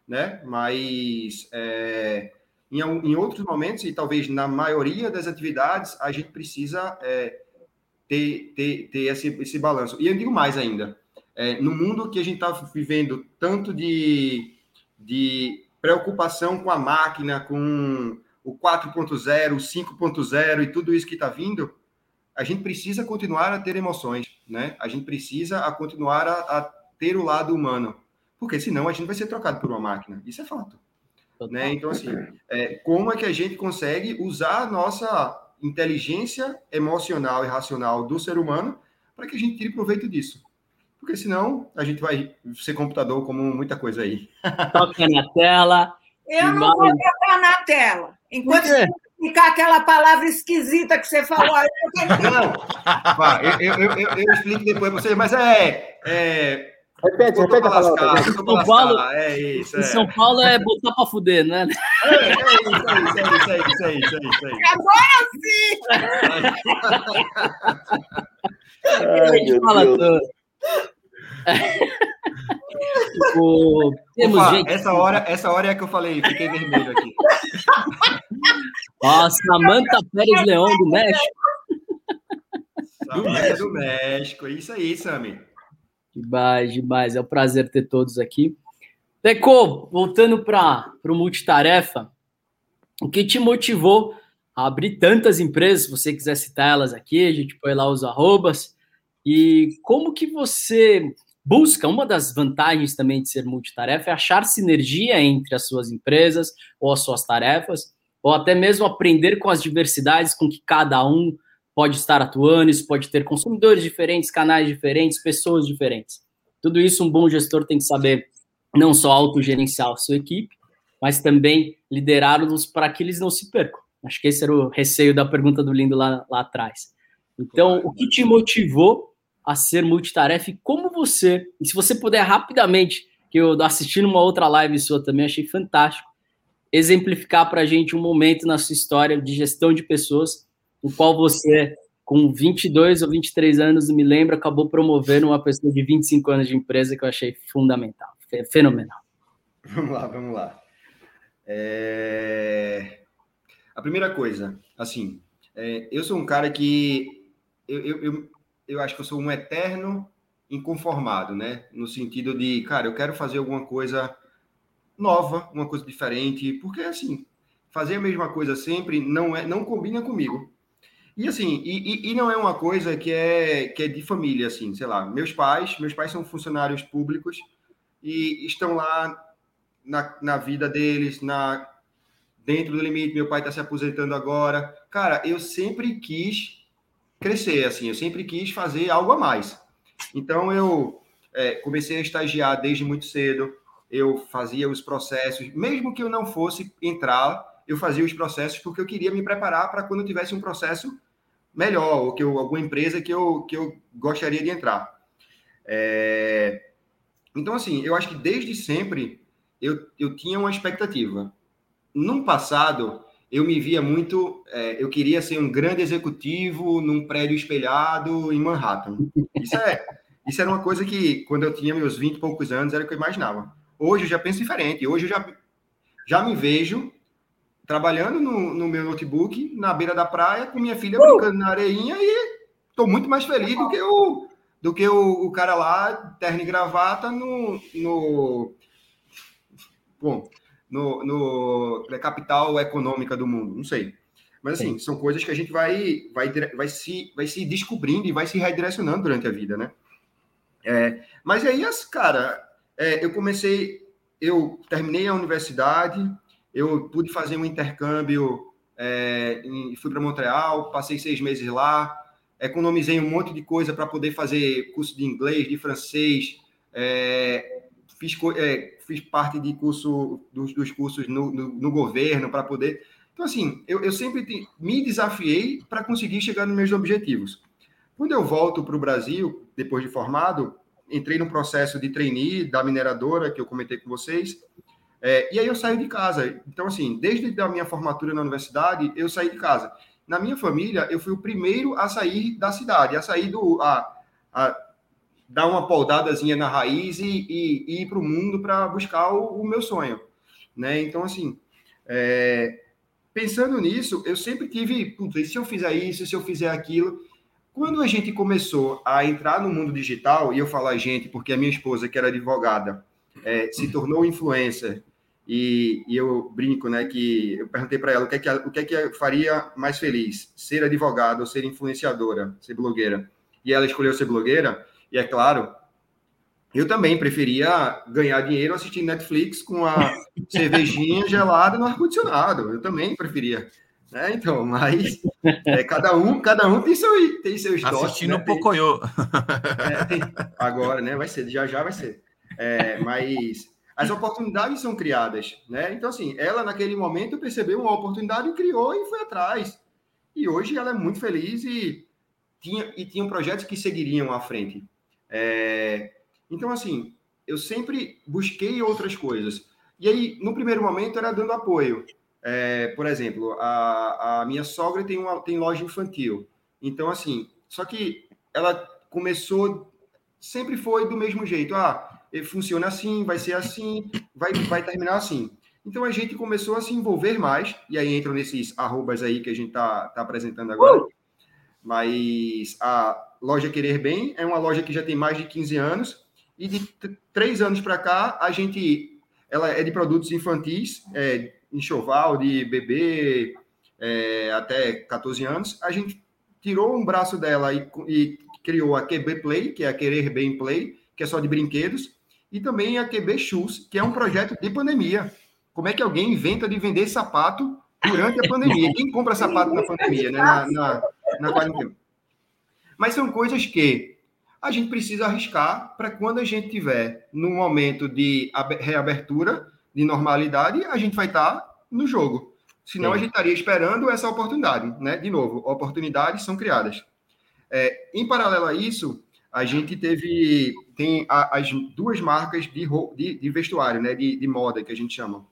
Né? Mas é, em, em, outros momentos, e talvez na maioria das atividades, a gente precisa é, ter, ter, ter esse, esse balanço. E eu digo mais ainda. É, no mundo que a gente está vivendo tanto de, de preocupação com a máquina, com o 4.0, o 5.0 e tudo isso que está vindo, a gente precisa continuar a ter emoções, né? A gente precisa a continuar a, a, ter o lado humano, porque senão a gente vai ser trocado por uma máquina. Isso é fato. Né? Então, assim, é, como é que a gente consegue usar a nossa inteligência emocional e racional do ser humano para que a gente tire proveito disso? Porque senão a gente vai ser computador como muita coisa aí. Toca na tela. Eu não vou tocar na tela. Enquanto você explicar aquela palavra esquisita que você falou. Não, eu, eu, eu, eu, eu explico depois para você, mas é. é... Repete, repete a palavra. São Paulo, é isso, é. São Paulo é botar para fuder, né? É, é isso, é isso, é isso, é isso, é isso. Agora sim! a gente fala tudo. o... Temos Opa, gente... essa, hora, essa hora é que eu falei, fiquei vermelho aqui. Ó, Samanta Pérez Leão do México. Samanta do México, é isso aí, Sami. Demais, demais. É um prazer ter todos aqui. Deco, voltando para o multitarefa, o que te motivou a abrir tantas empresas? Se você quiser citar elas aqui, a gente põe lá os arrobas. E como que você busca, uma das vantagens também de ser multitarefa é achar sinergia entre as suas empresas ou as suas tarefas, ou até mesmo aprender com as diversidades com que cada um pode estar atuando, isso pode ter consumidores diferentes, canais diferentes, pessoas diferentes. Tudo isso um bom gestor tem que saber não só autogerenciar a sua equipe, mas também liderá-los para que eles não se percam. Acho que esse era o receio da pergunta do Lindo lá, lá atrás. Então, o que te motivou a ser multitarefa e como você, e se você puder rapidamente, que eu assisti numa outra live sua também, achei fantástico, exemplificar para a gente um momento na sua história de gestão de pessoas, no qual você, com 22 ou 23 anos, me lembra, acabou promovendo uma pessoa de 25 anos de empresa que eu achei fundamental, fenomenal. Vamos lá, vamos lá. É... A primeira coisa, assim, é, eu sou um cara que eu, eu, eu eu acho que eu sou um eterno inconformado, né? No sentido de, cara, eu quero fazer alguma coisa nova, uma coisa diferente, porque assim, fazer a mesma coisa sempre não é, não combina comigo. E assim, e, e, não é uma coisa que é que é de família, assim, sei lá. Meus pais, meus pais são funcionários públicos e estão lá na, na vida deles, na dentro do limite. Meu pai está se aposentando agora. Cara, eu sempre quis crescer, assim, eu sempre quis fazer algo a mais. Então eu é, comecei a estagiar desde muito cedo. Eu fazia os processos, mesmo que eu não fosse entrar, eu fazia os processos porque eu queria me preparar para quando eu tivesse um processo melhor, ou que eu, alguma empresa que eu, que eu gostaria de entrar. É... Então, assim, eu acho que desde sempre eu, eu tinha uma expectativa. No passado, eu me via muito. É, eu queria ser um grande executivo num prédio espelhado em Manhattan. Isso, é, isso era uma coisa que, quando eu tinha meus 20 e poucos anos, era o que eu imaginava. Hoje eu já penso diferente. Hoje eu já, já me vejo trabalhando no, no, meu notebook, na beira da praia, com minha filha uh! brincando na areinha e estou muito mais feliz do que o, do que o, o cara lá, terno e gravata, no, no, bom, no, no, na capital econômica do mundo, não sei. Mas, assim, Sim. são coisas que a gente vai, vai, vai, se, vai se descobrindo e vai se redirecionando durante a vida, né? É, mas aí, cara, é, eu comecei, eu terminei a universidade, eu pude fazer um intercâmbio, é, fui para Montreal, passei seis meses lá, economizei um monte de coisa para poder fazer curso de inglês, de francês, é, fiz, é, fiz parte de curso dos, dos cursos no, no, no governo para poder. Então, assim, eu, eu sempre te, me desafiei para conseguir chegar nos meus objetivos. Quando eu volto para o Brasil, depois de formado, entrei no processo de trainee da mineradora que eu comentei com vocês, é, e aí eu saio de casa. Então, assim, desde a minha formatura na universidade, eu saí de casa. Na minha família, eu fui o primeiro a sair da cidade, a sair do. a, a dar uma poldadazinha na raiz e, e, e ir para o mundo para buscar o, o, meu sonho. Né? Então, assim, é, pensando nisso, eu sempre tive, putz, se eu fizer isso, se eu fizer aquilo. Quando a gente começou a entrar no mundo digital, e eu falo a gente porque a minha esposa, que era advogada, é, se tornou influencer e, e, eu brinco, né, que eu perguntei para ela o que é que, o que é que faria mais feliz, ser advogada ou ser influenciadora, ser blogueira. E ela escolheu ser blogueira, e é claro, eu também preferia ganhar dinheiro assistindo Netflix com a cervejinha gelada no ar-condicionado. Eu também preferia. Né? Então, mas é, cada um, cada um tem seu tem seus Assistindo né? Pocoyo. É, tem, agora, né? Vai ser, já já vai ser. É, mas as oportunidades são criadas, né? Então, assim, ela naquele momento percebeu uma oportunidade e criou e foi atrás. E hoje ela é muito feliz e tinha, e tinha projetos que seguiriam à frente. É, então, assim, eu sempre busquei outras coisas. E aí, no primeiro momento, era dando apoio. É, por exemplo, a, a minha sogra tem, uma, tem loja infantil. Então, assim, só que ela começou, sempre foi do mesmo jeito. Ah, funciona assim, vai ser assim, vai, vai terminar assim. Então a gente começou a se envolver mais, e aí entram nesses arrobas aí que a gente está tá apresentando agora. Uh! Mas a loja Querer Bem é uma loja que já tem mais de 15 anos, e de três anos para cá, a gente ela é de produtos infantis, é, enxoval de bebê é, até 14 anos. A gente tirou um braço dela e, e criou a QB Play, que é a Querer Bem Play, que é só de brinquedos, e também a QB Shoes, que é um projeto de pandemia. Como é que alguém inventa de vender sapato durante a pandemia? Quem compra sapato na pandemia, né? na, na, na quarentena? Mas são coisas que a gente precisa arriscar para quando a gente tiver no momento de reabertura, de normalidade, a gente vai estar no jogo. Senão Sim. a gente estaria esperando essa oportunidade, né? De novo, oportunidades são criadas. É, em paralelo a isso, a gente teve tem a, as duas marcas de, de, de vestuário, né, de, de, moda que a gente chama.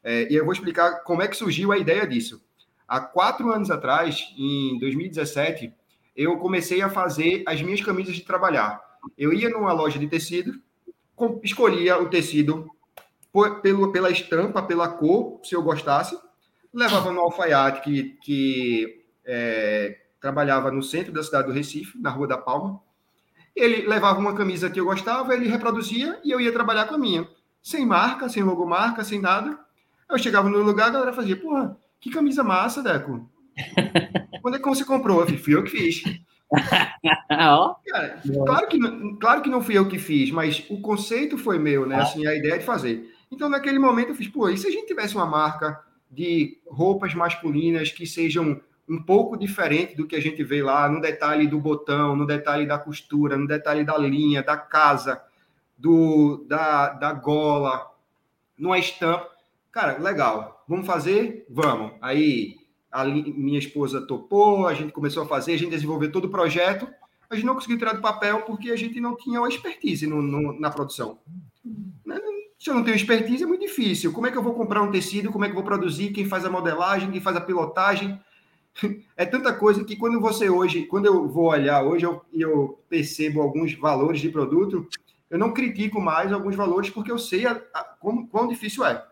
É, e eu vou explicar como é que surgiu a ideia disso. Há quatro anos atrás, em 2017, eu comecei a fazer as minhas camisas de trabalhar. Eu ia numa loja de tecido, escolhia o tecido por, pelo, pela estampa, pela cor, se eu gostasse, levava no alfaiate que, que é, trabalhava no centro da cidade do Recife, na Rua da Palma, Ele levava uma camisa que eu gostava, ele reproduzia e eu ia trabalhar com a minha. Sem marca, sem logomarca, sem nada. Eu chegava no lugar, a galera fazia, porra, que camisa massa, Deco. Quando é que você comprou? Eu falei, fui eu que fiz. Cara, claro, que, claro que não fui eu que fiz, mas o conceito foi meu, né? Assim, a ideia de fazer. Então, naquele momento, eu fiz, pô, e se a gente tivesse uma marca de roupas masculinas que sejam um pouco diferente do que a gente vê lá, no detalhe do botão, no detalhe da costura, no detalhe da linha, da casa, do da, da gola, numa estampa. Cara, legal. Vamos fazer? Vamos. Aí a minha esposa topou, a gente começou a fazer, a gente desenvolveu todo o projeto. A gente não conseguiu tirar do papel porque a gente não tinha a expertise no, no, na produção. Né? Se eu não tenho expertise, é muito difícil. Como é que eu vou comprar um tecido? Como é que eu vou produzir? Quem faz a modelagem? Quem faz a pilotagem? É tanta coisa que quando você hoje, quando eu vou olhar hoje, eu, eu percebo alguns valores de produto, eu não critico mais alguns valores porque eu sei a, a, como, quão difícil é.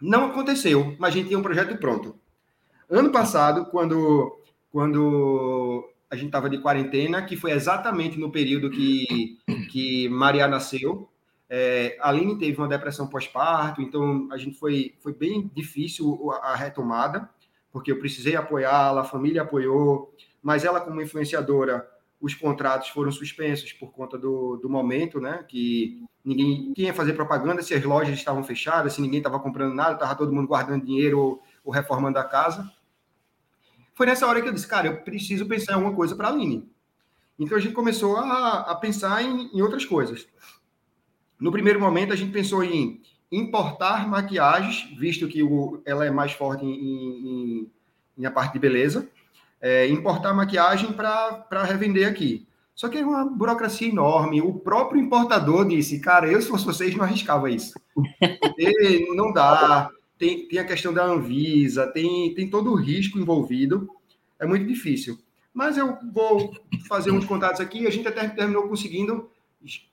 Não aconteceu, mas a gente tinha um projeto pronto. Ano passado, quando, quando a gente estava de quarentena, que foi exatamente no período que, que Maria nasceu, é, a Aline teve uma depressão pós-parto, então a gente foi, foi bem difícil a, a retomada porque eu precisei apoiá-la, a família apoiou, mas ela, como influenciadora, os contratos foram suspensos por conta do, do momento, né? Que ninguém ia fazer propaganda se as lojas estavam fechadas, se ninguém estava comprando nada, estava todo mundo guardando dinheiro ou, ou, reformando a casa. Foi nessa hora que eu disse, cara, eu preciso pensar em alguma coisa para a Aline. Então a gente começou a, a pensar em, em outras coisas. No primeiro momento, a gente pensou em importar maquiagens, visto que o, ela é mais forte em, em, em a parte de beleza, é, importar maquiagem para revender aqui. Só que é uma burocracia enorme. O próprio importador disse, cara, eu se fosse vocês não arriscava isso. Não dá. Tem, tem a questão da Anvisa, tem, tem todo o risco envolvido. É muito difícil. Mas eu vou fazer uns contatos aqui. A gente até terminou conseguindo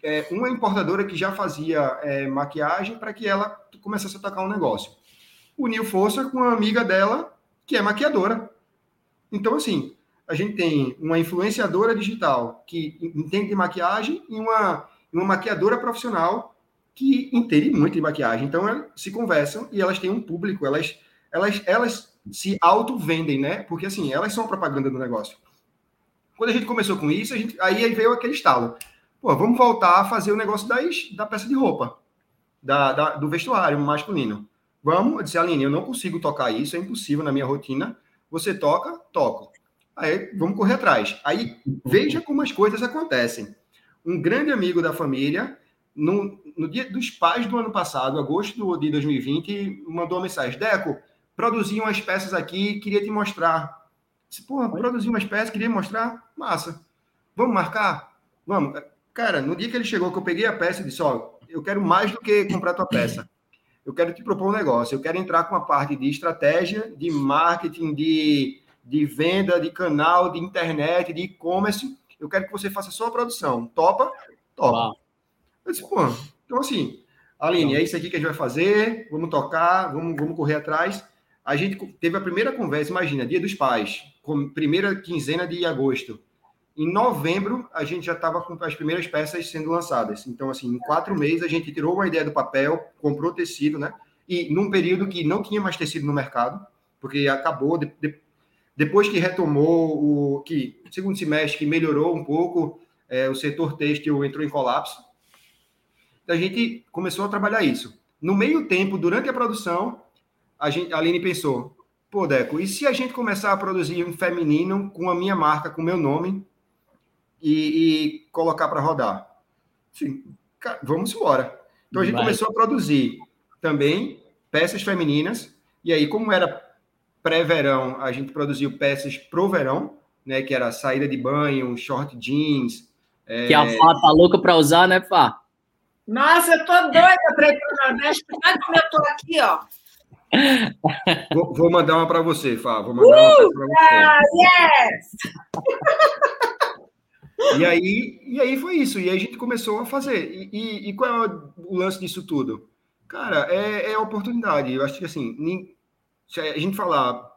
é, uma importadora que já fazia é, maquiagem para que ela começasse a tocar um negócio. Uniu força com uma amiga dela, que é maquiadora. Então, assim, a gente tem uma influenciadora digital que entende de maquiagem e uma, uma maquiadora profissional que entende muito de maquiagem. Então, elas se conversam e elas têm um público, elas, elas, elas se auto-vendem, né? Porque, assim, elas são propaganda do negócio. Quando a gente começou com isso, a gente, aí veio aquele estalo pô, vamos voltar a fazer o negócio das, da peça de roupa, da, da, do vestuário masculino. Vamos, eu disse, Aline, eu não consigo tocar isso, é impossível na minha rotina. Você toca, toco. Aí, vamos correr atrás. Aí, veja como as coisas acontecem. Um grande amigo da família, no, no dia dos pais do ano passado, agosto de 2020, mandou uma mensagem: Deco, produzi umas peças aqui, queria te mostrar. Disse, porra, produzi umas peças, queria mostrar. Massa. Vamos marcar? Vamos. Cara, no dia que ele chegou, que eu peguei a peça e disse: Ó, eu quero mais do que comprar tua peça. Eu quero te propor um negócio. Eu quero entrar com a parte de estratégia, de marketing, de, de venda, de canal, de internet, de e-commerce. Eu quero que você faça só a produção. Topa? Topa. Eu disse, pô, então assim, Aline, é isso aqui que a gente vai fazer, vamos tocar, vamos, vamos correr atrás. A gente teve a primeira conversa, imagina, Dia dos Pais, primeira quinzena de agosto. Em novembro, a gente já estava com as primeiras peças sendo lançadas. Então, assim, em quatro meses, a gente tirou uma ideia do papel, comprou tecido, né? E num período que não tinha mais tecido no mercado, porque acabou, de, de, depois que retomou o que segundo semestre, que melhorou um pouco, é, o setor têxtil entrou em colapso. Então, a gente começou a trabalhar isso. No meio tempo, durante a produção, a, gente, a Aline pensou, pô, Deco, e se a gente começar a produzir um feminino com a minha marca, com o meu nome, e, e colocar para rodar. Sim, vamos embora. Então a gente Vai. começou a produzir também peças femininas, e aí, como era pré-verão, a gente produziu peças pro verão, né? Que era saída de banho, short jeans. É... Que a Fá tá louca para usar, né, Fá? Nossa, eu tô doida para ir para o Nordeste. Olha como eu tô aqui, ó. Vou, vou mandar uma para você, Fá. Vou mandar uh, uma para você. Ah, yes! E aí, e aí foi isso. E aí a gente começou a fazer. E, e, e qual é o lance disso tudo? Cara, é, é oportunidade. Eu acho que assim, se a gente falar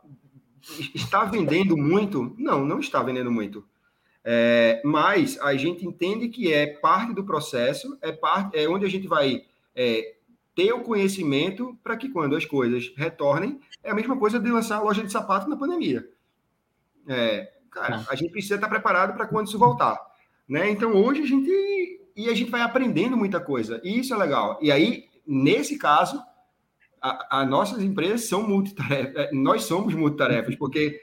está vendendo muito, não, não está vendendo muito. É, mas a gente entende que é parte do processo, é parte, é onde a gente vai é, ter o conhecimento para que quando as coisas retornem, é a mesma coisa de lançar a loja de sapato na pandemia. É, cara, a gente precisa estar preparado para quando isso voltar, né? Então hoje a gente e a gente vai aprendendo muita coisa e isso é legal. E aí nesse caso as nossas empresas são multitarefas, é, nós somos multitarefas porque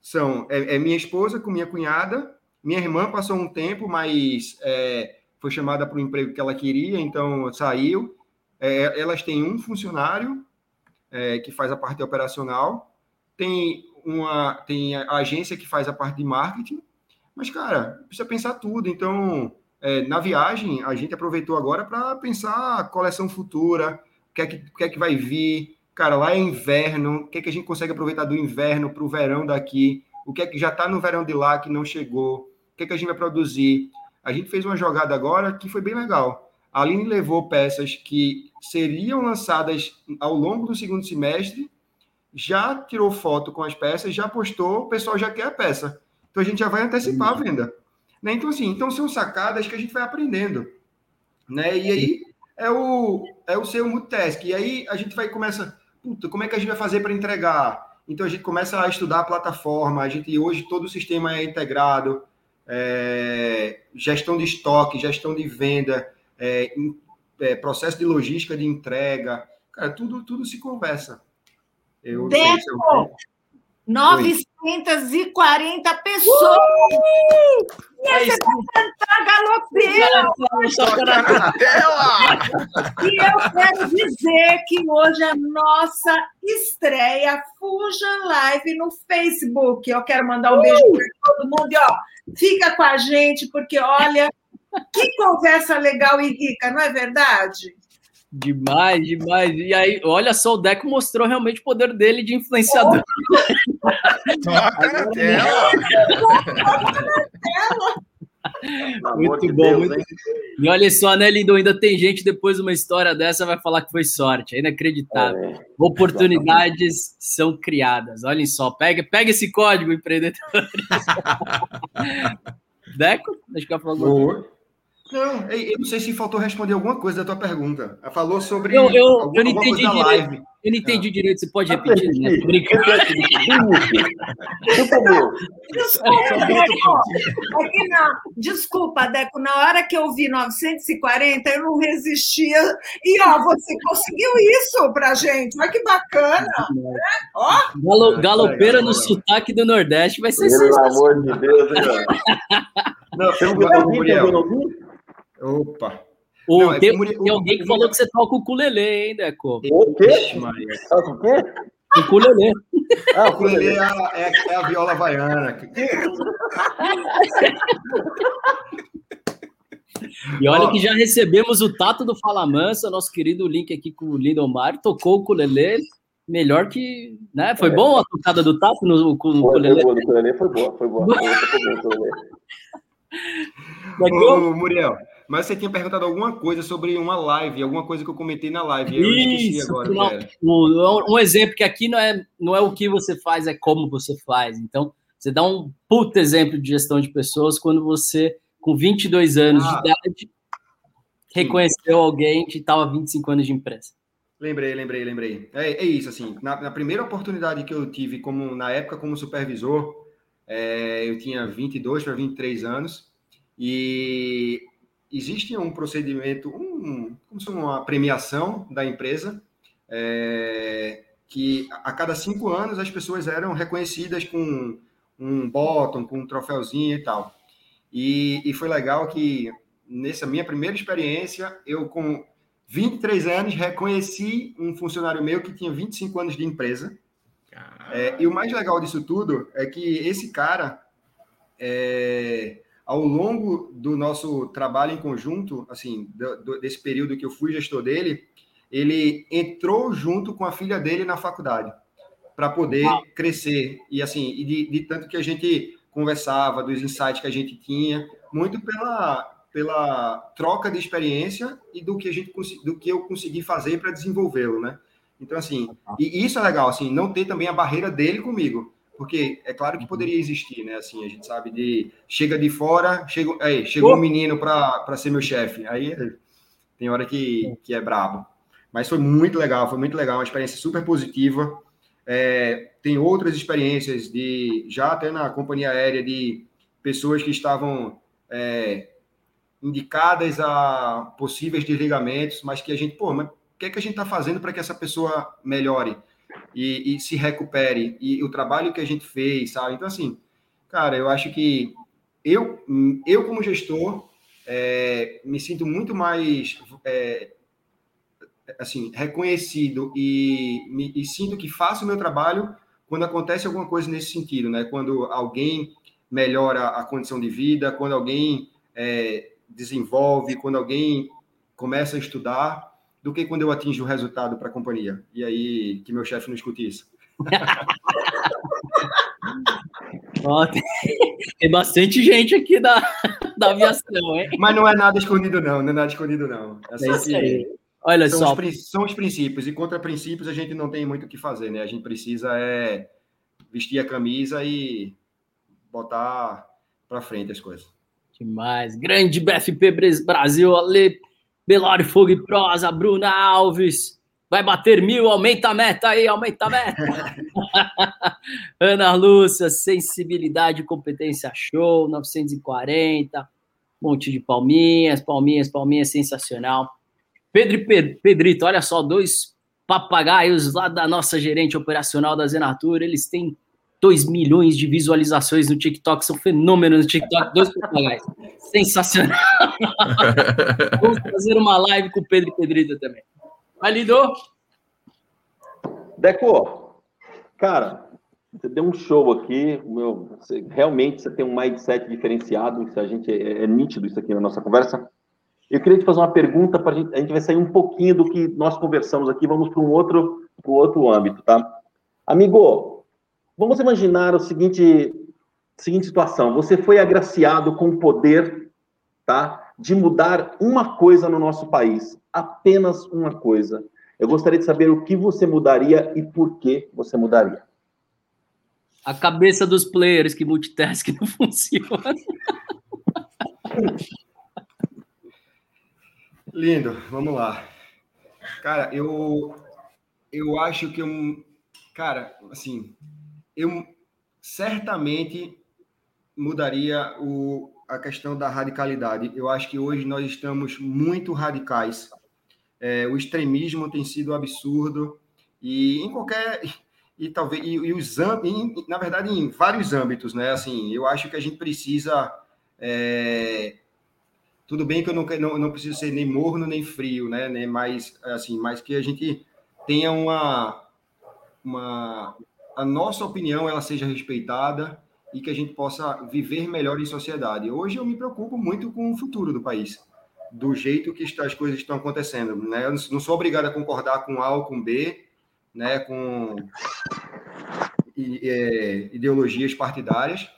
são é, é minha esposa com minha cunhada minha irmã passou um tempo, mas é, foi chamada para o emprego que ela queria, então saiu. É, elas têm um funcionário é, que faz a parte operacional, tem uma tem a agência que faz a parte de marketing, mas, cara, precisa pensar tudo. Então, é, na viagem, a gente aproveitou agora para pensar a coleção futura, o que, é que, que é que vai vir. Cara, lá é inverno, o que é que a gente consegue aproveitar do inverno para o verão daqui, o que é que já está no verão de lá que não chegou o que, é que a gente vai produzir. A gente fez uma jogada agora que foi bem legal. A Aline levou peças que seriam lançadas ao longo do segundo semestre, já tirou foto com as peças, já postou, o pessoal já quer a peça. Então a gente já vai antecipar a venda. Né? Então, assim, então são sacadas que a gente vai aprendendo. Né? E aí é o, é o seu multitask. E aí a gente vai começa, puta, como é que a gente vai fazer para entregar? Então a gente começa a estudar a plataforma, a gente hoje todo o sistema é integrado, é, gestão de estoque, gestão de venda, é, é, processo de logística de entrega, cara, tudo, tudo se conversa. Eu, Deco, 940 pessoas! Uh! E aí você vai cantar galopeira! e eu quero dizer que hoje é a nossa estreia Fuja Live no Facebook. Eu quero mandar um beijo para todo mundo e ó, fica com a gente, porque olha, que conversa legal e rica, não é verdade? Demais, demais. E aí, olha só, o Deco mostrou realmente o poder dele de influenciador. Toca na tela! Toca na tela! Muito bom, Deus, muito... E olha só, né, Lindo? Ainda tem gente depois de uma história dessa vai falar que foi sorte. É inacreditável. É, Oportunidades são criadas. Olhem só, pega, pega esse código, empreendedores. Deco, deixa eu falar alguma coisa. Não, eu não sei se faltou responder alguma coisa da tua pergunta. Ela falou sobre. Eu, eu, alguma, eu não entendi direito. Live. Eu não entendi ah. direito. Você pode repetir? Né? Desculpa, Deco. É na, desculpa, Deco. Na hora que eu vi 940, eu não resistia. E ó, você conseguiu isso pra gente. Olha que bacana. Né? Ó. Galo, galopeira no sotaque do Nordeste vai ser Pelo amor de Deus, hein, Não, você não viu Opa! O, não, é tem, tem, tem alguém que falou que você toca o ukulele, hein, Deco? O quê? Toca o quê? O ukulele. Ah, o ukulele é a, é, é a viola havaiana. E olha que já recebemos o Tato do Fala Mansa, nosso querido link aqui com o Lindomar, tocou o ukulele, melhor que, né? Foi é. bom a tocada do Tato no, com o ukulele? Foi boa, o ukulele foi boa, foi boa. Ô, Muriel, mas você tinha perguntado alguma coisa sobre uma live, alguma coisa que eu comentei na live. Eu Isso, agora. Não, um exemplo que aqui não é, não é o que você faz, é como você faz. Então, você dá um puto exemplo de gestão de pessoas quando você, com 22 anos ah, de idade, reconheceu alguém que estava 25 anos de empresa. Lembrei, lembrei, lembrei. É, é isso, assim, na, na, primeira oportunidade que eu tive, como na época como supervisor, é, eu tinha 22 para 23 anos, e existe um procedimento, um, como se uma premiação da empresa, é, que a cada cinco anos as pessoas eram reconhecidas com um bottom, com um troféuzinho e tal. E, e foi legal que, nessa minha primeira experiência, eu com 23 anos reconheci um funcionário meu que tinha 25 anos de empresa. É, e o mais legal disso tudo é que esse cara, é, ao longo do nosso trabalho em conjunto, assim, do, do, desse período que eu fui gestor dele, ele entrou junto com a filha dele na faculdade para poder ah. crescer e assim, e de, de, tanto que a gente conversava, dos insights que a gente tinha, muito pela pela troca de experiência e do que a gente do que eu consegui fazer para desenvolvê-lo, né? Então assim, e isso é legal, assim, não ter também a barreira dele comigo, porque é claro que poderia existir, né? Assim, a gente sabe de chega de fora, chega, aí, chegou um menino para ser meu chefe. Aí tem hora que, que é brabo. Mas foi muito legal, foi muito legal, uma experiência super positiva. É, tem outras experiências de já até na companhia aérea de pessoas que estavam é, indicadas a possíveis desligamentos, mas que a gente, pô, mas o que é que a gente está fazendo para que essa pessoa melhore e, e, se recupere? E o trabalho que a gente fez, sabe? Então, assim, cara, eu acho que eu, eu como gestor, é, me sinto muito mais é, assim reconhecido e, me, e sinto que faço o meu trabalho quando acontece alguma coisa nesse sentido, né? Quando alguém melhora a condição de vida, quando alguém é, desenvolve, quando alguém começa a estudar, do que quando eu atinjo o resultado para a companhia. E aí, que meu chefe não escute isso. tem bastante gente aqui da, da aviação, hein? Mas não é nada escondido, não. Não é nada escondido, não. É só é isso aí. Olha são só. Os, são os princípios. E contra princípios a gente não tem muito o que fazer, né? A gente precisa é vestir a camisa e botar para frente as coisas. Demais. Grande BFP Brasil, Ale, Belório Fogo e Prosa, Bruna Alves. Vai bater mil, aumenta a meta aí, aumenta a meta. Ana Lúcia, sensibilidade, competência show, 940. Monte de palminhas, palminhas, palminhas, sensacional. Pedro e Pedrito, olha só, dois papagaios lá da nossa gerente operacional da Zenatura, eles têm 2 milhões de visualizações no TikTok, são fenômenos no TikTok, dois papagaios. Sensacional. Vamos fazer uma live com o Pedro e Pedrito também. Validou? Deco, cara, você deu um show aqui, meu, você, realmente você tem um mindset diferenciado, isso a gente é, é, nítido isso aqui na nossa conversa. Eu queria te fazer uma pergunta para a gente, a gente vai sair um pouquinho do que nós conversamos aqui, vamos para um outro, para outro âmbito, tá? Amigo, vamos imaginar o seguinte, seguinte situação: você foi agraciado com o poder, tá, de mudar uma coisa no nosso país, apenas uma coisa. Eu gostaria de saber o que você mudaria e por que você mudaria. A cabeça dos players que multitask não funciona. Lindo, vamos lá. Cara, eu eu acho que eu, cara, assim, eu certamente mudaria o, a questão da radicalidade. Eu acho que hoje nós estamos muito radicais é, o extremismo tem sido absurdo e em qualquer e talvez e, e os e, na verdade em vários âmbitos, né? Assim, eu acho que a gente precisa é, tudo bem que eu não, não, não preciso ser nem morno nem frio, né? Nem mais assim, mas que a gente tenha uma uma a nossa opinião ela seja respeitada e que a gente possa viver melhor em sociedade. Hoje eu me preocupo muito com o futuro do país do jeito que as coisas estão acontecendo. Né? Eu não sou obrigado a concordar com A ou com B, né? com é, ideologias partidárias,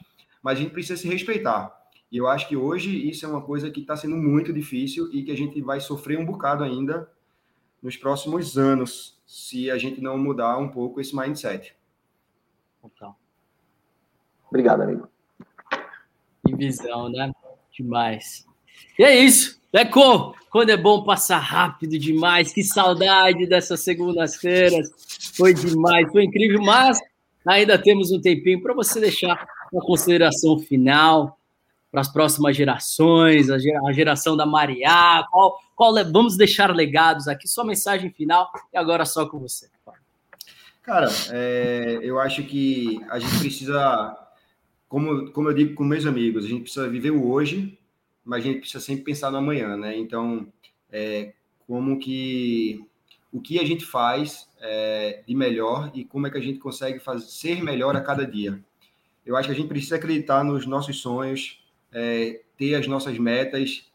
mas a gente precisa se respeitar. E eu acho que hoje isso é uma coisa que está sendo muito difícil e que a gente vai sofrer um bocado ainda nos próximos anos, se a gente não mudar um pouco esse mindset. Obrigado, amigo. Que visão, né? Demais. E é isso. Deco, quando é bom passar rápido demais, que saudade dessas segundas-feiras. Foi demais, foi incrível, mas ainda temos um tempinho para você deixar uma consideração final para as próximas gerações, a geração da Mariá, qual, qual vamos deixar legados aqui, sua mensagem final e agora só com você. Cara, é, eu acho que a gente precisa, como, como eu digo com meus amigos, a gente precisa viver o hoje, mas a gente precisa sempre pensar no amanhã, né? Então, é, como que o que a gente faz é, de melhor e como é que a gente consegue fazer, ser melhor a cada dia. Eu acho que a gente precisa acreditar nos nossos sonhos, é, ter as nossas metas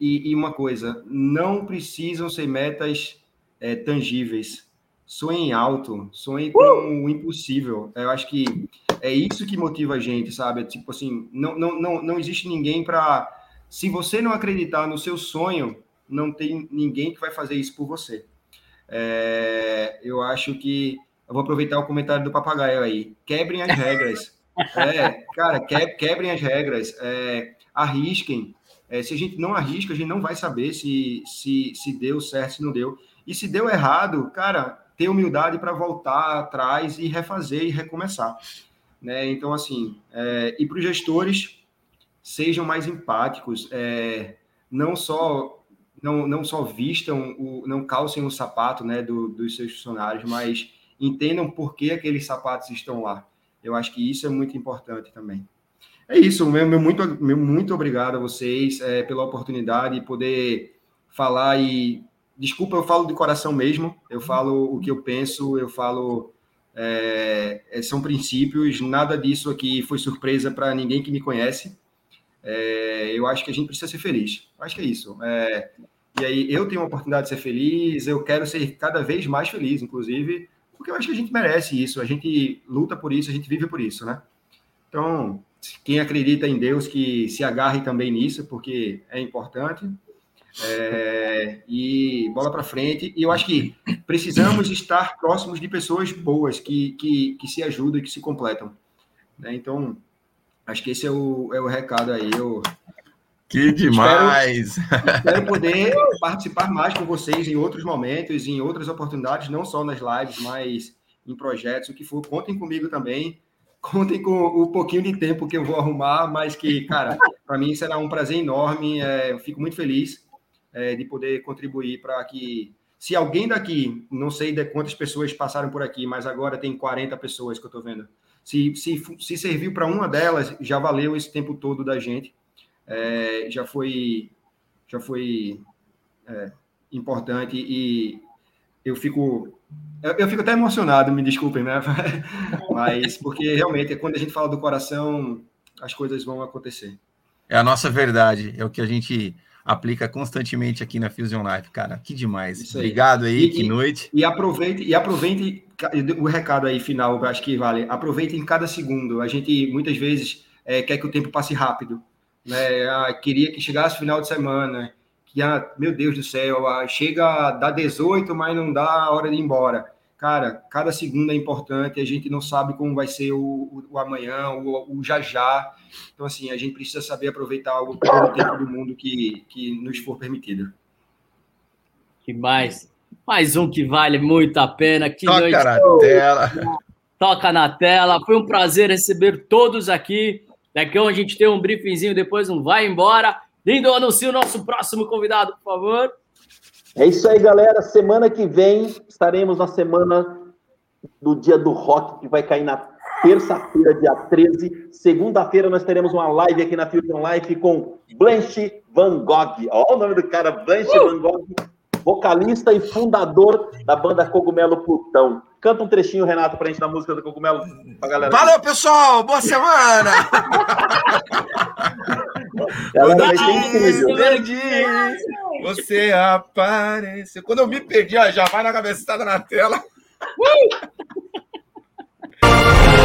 e, e, uma coisa, não precisam ser metas é, tangíveis. Sonhem alto, sonhem com uh! o impossível. Eu acho que é isso que motiva a gente, sabe? Tipo assim, não, não, não, não existe ninguém para. Se você não acreditar no seu sonho, não tem ninguém que vai fazer isso por você. É, eu acho que eu vou aproveitar o comentário do papagaio aí. Quebrem as regras. É, cara, que, quebrem as regras. É, arrisquem. É, se a gente não arrisca, a gente não vai saber se, se, se deu certo, se não deu. E se deu errado, cara, ter humildade para voltar atrás e refazer e recomeçar. Né? Então, assim, é, e para os gestores, sejam mais empáticos, é, não só não, não só vistam, o, não calcem o sapato né, do, dos seus funcionários, mas entendam por que aqueles sapatos estão lá. Eu acho que isso é muito importante também. É isso, meu, meu muito, meu, muito obrigado a vocês é, pela oportunidade de poder falar e desculpa, eu falo de coração mesmo, eu falo o que eu penso, eu falo é, é são princípios, nada disso aqui foi surpresa para ninguém que me conhece. É, eu acho que a gente precisa ser feliz. Acho que é isso. É, e aí eu tenho a oportunidade de ser feliz, eu quero ser cada vez mais feliz, inclusive, porque eu acho que a gente merece isso, a gente luta por isso, a gente vive por isso, né? Então, quem acredita em Deus que se agarre também nisso, porque é importante. É, e bola para frente. E eu acho que precisamos estar próximos de pessoas boas que, que, que se ajudam e que se completam. Né? Então, acho que esse é o, é o recado aí. Eu, que demais! Espero, espero, poder participar mais com vocês em outros momentos, em outras oportunidades, não só nas lives, mas em projetos, o que for. Contem comigo também. Contem com o pouquinho de tempo que eu vou arrumar, mas que, cara, para mim será um prazer enorme. É, eu fico muito feliz é, de poder contribuir para que, se alguém daqui, não sei de quantas pessoas passaram por aqui, mas agora tem 40 pessoas que eu estou vendo. Se, se, se serviu para uma delas, já valeu esse tempo todo da gente é, já foi, já foi é, importante e eu fico eu, fico até emocionado, me desculpem, né? Mas porque realmente quando a gente fala do coração, as coisas vão acontecer. É a nossa verdade, é o que a gente aplica constantemente aqui na Fusion Life, cara. Que demais. Aí. Obrigado aí, e, que noite. E aproveite, e aproveite o recado aí final, acho que vale. Aproveite em cada segundo. A gente muitas vezes é, quer que o tempo passe rápido né? Ah, queria que chegasse final de semana, que, ah, meu Deus do céu, ah, chega, dá 18, mas não dá a hora de ir embora. Cara, cada segundo é importante, a gente não sabe como vai ser o, o, o amanhã, o, o, já já. Então, assim, a gente precisa saber aproveitar o, o tempo do mundo que, que nos for permitido. Que mais? Mais um que vale muito a pena. Que Toca noite. na tela. Toca na tela. Foi um prazer receber todos aqui. Daqui a gente tem um briefingzinho, depois não vai embora. Lindo, anuncie o nosso próximo convidado, por favor. É isso aí, galera. Semana que vem estaremos na semana do dia do rock, que vai cair na terça-feira, dia 13. Segunda-feira nós teremos uma live aqui na Fusion Life com Blanche Van Gogh. Olha o nome do cara, Blanche uh! Van Gogh, vocalista e fundador da banda Cogumelo Plutão. Canta um trechinho, Renato, pra gente da música do Cogumelo pra galera. Valeu, pessoal! Boa semana! galera, vai ser incrível. Você apareceu. Quando eu me perdi, ó, já vai na cabeçada na tela. Uh!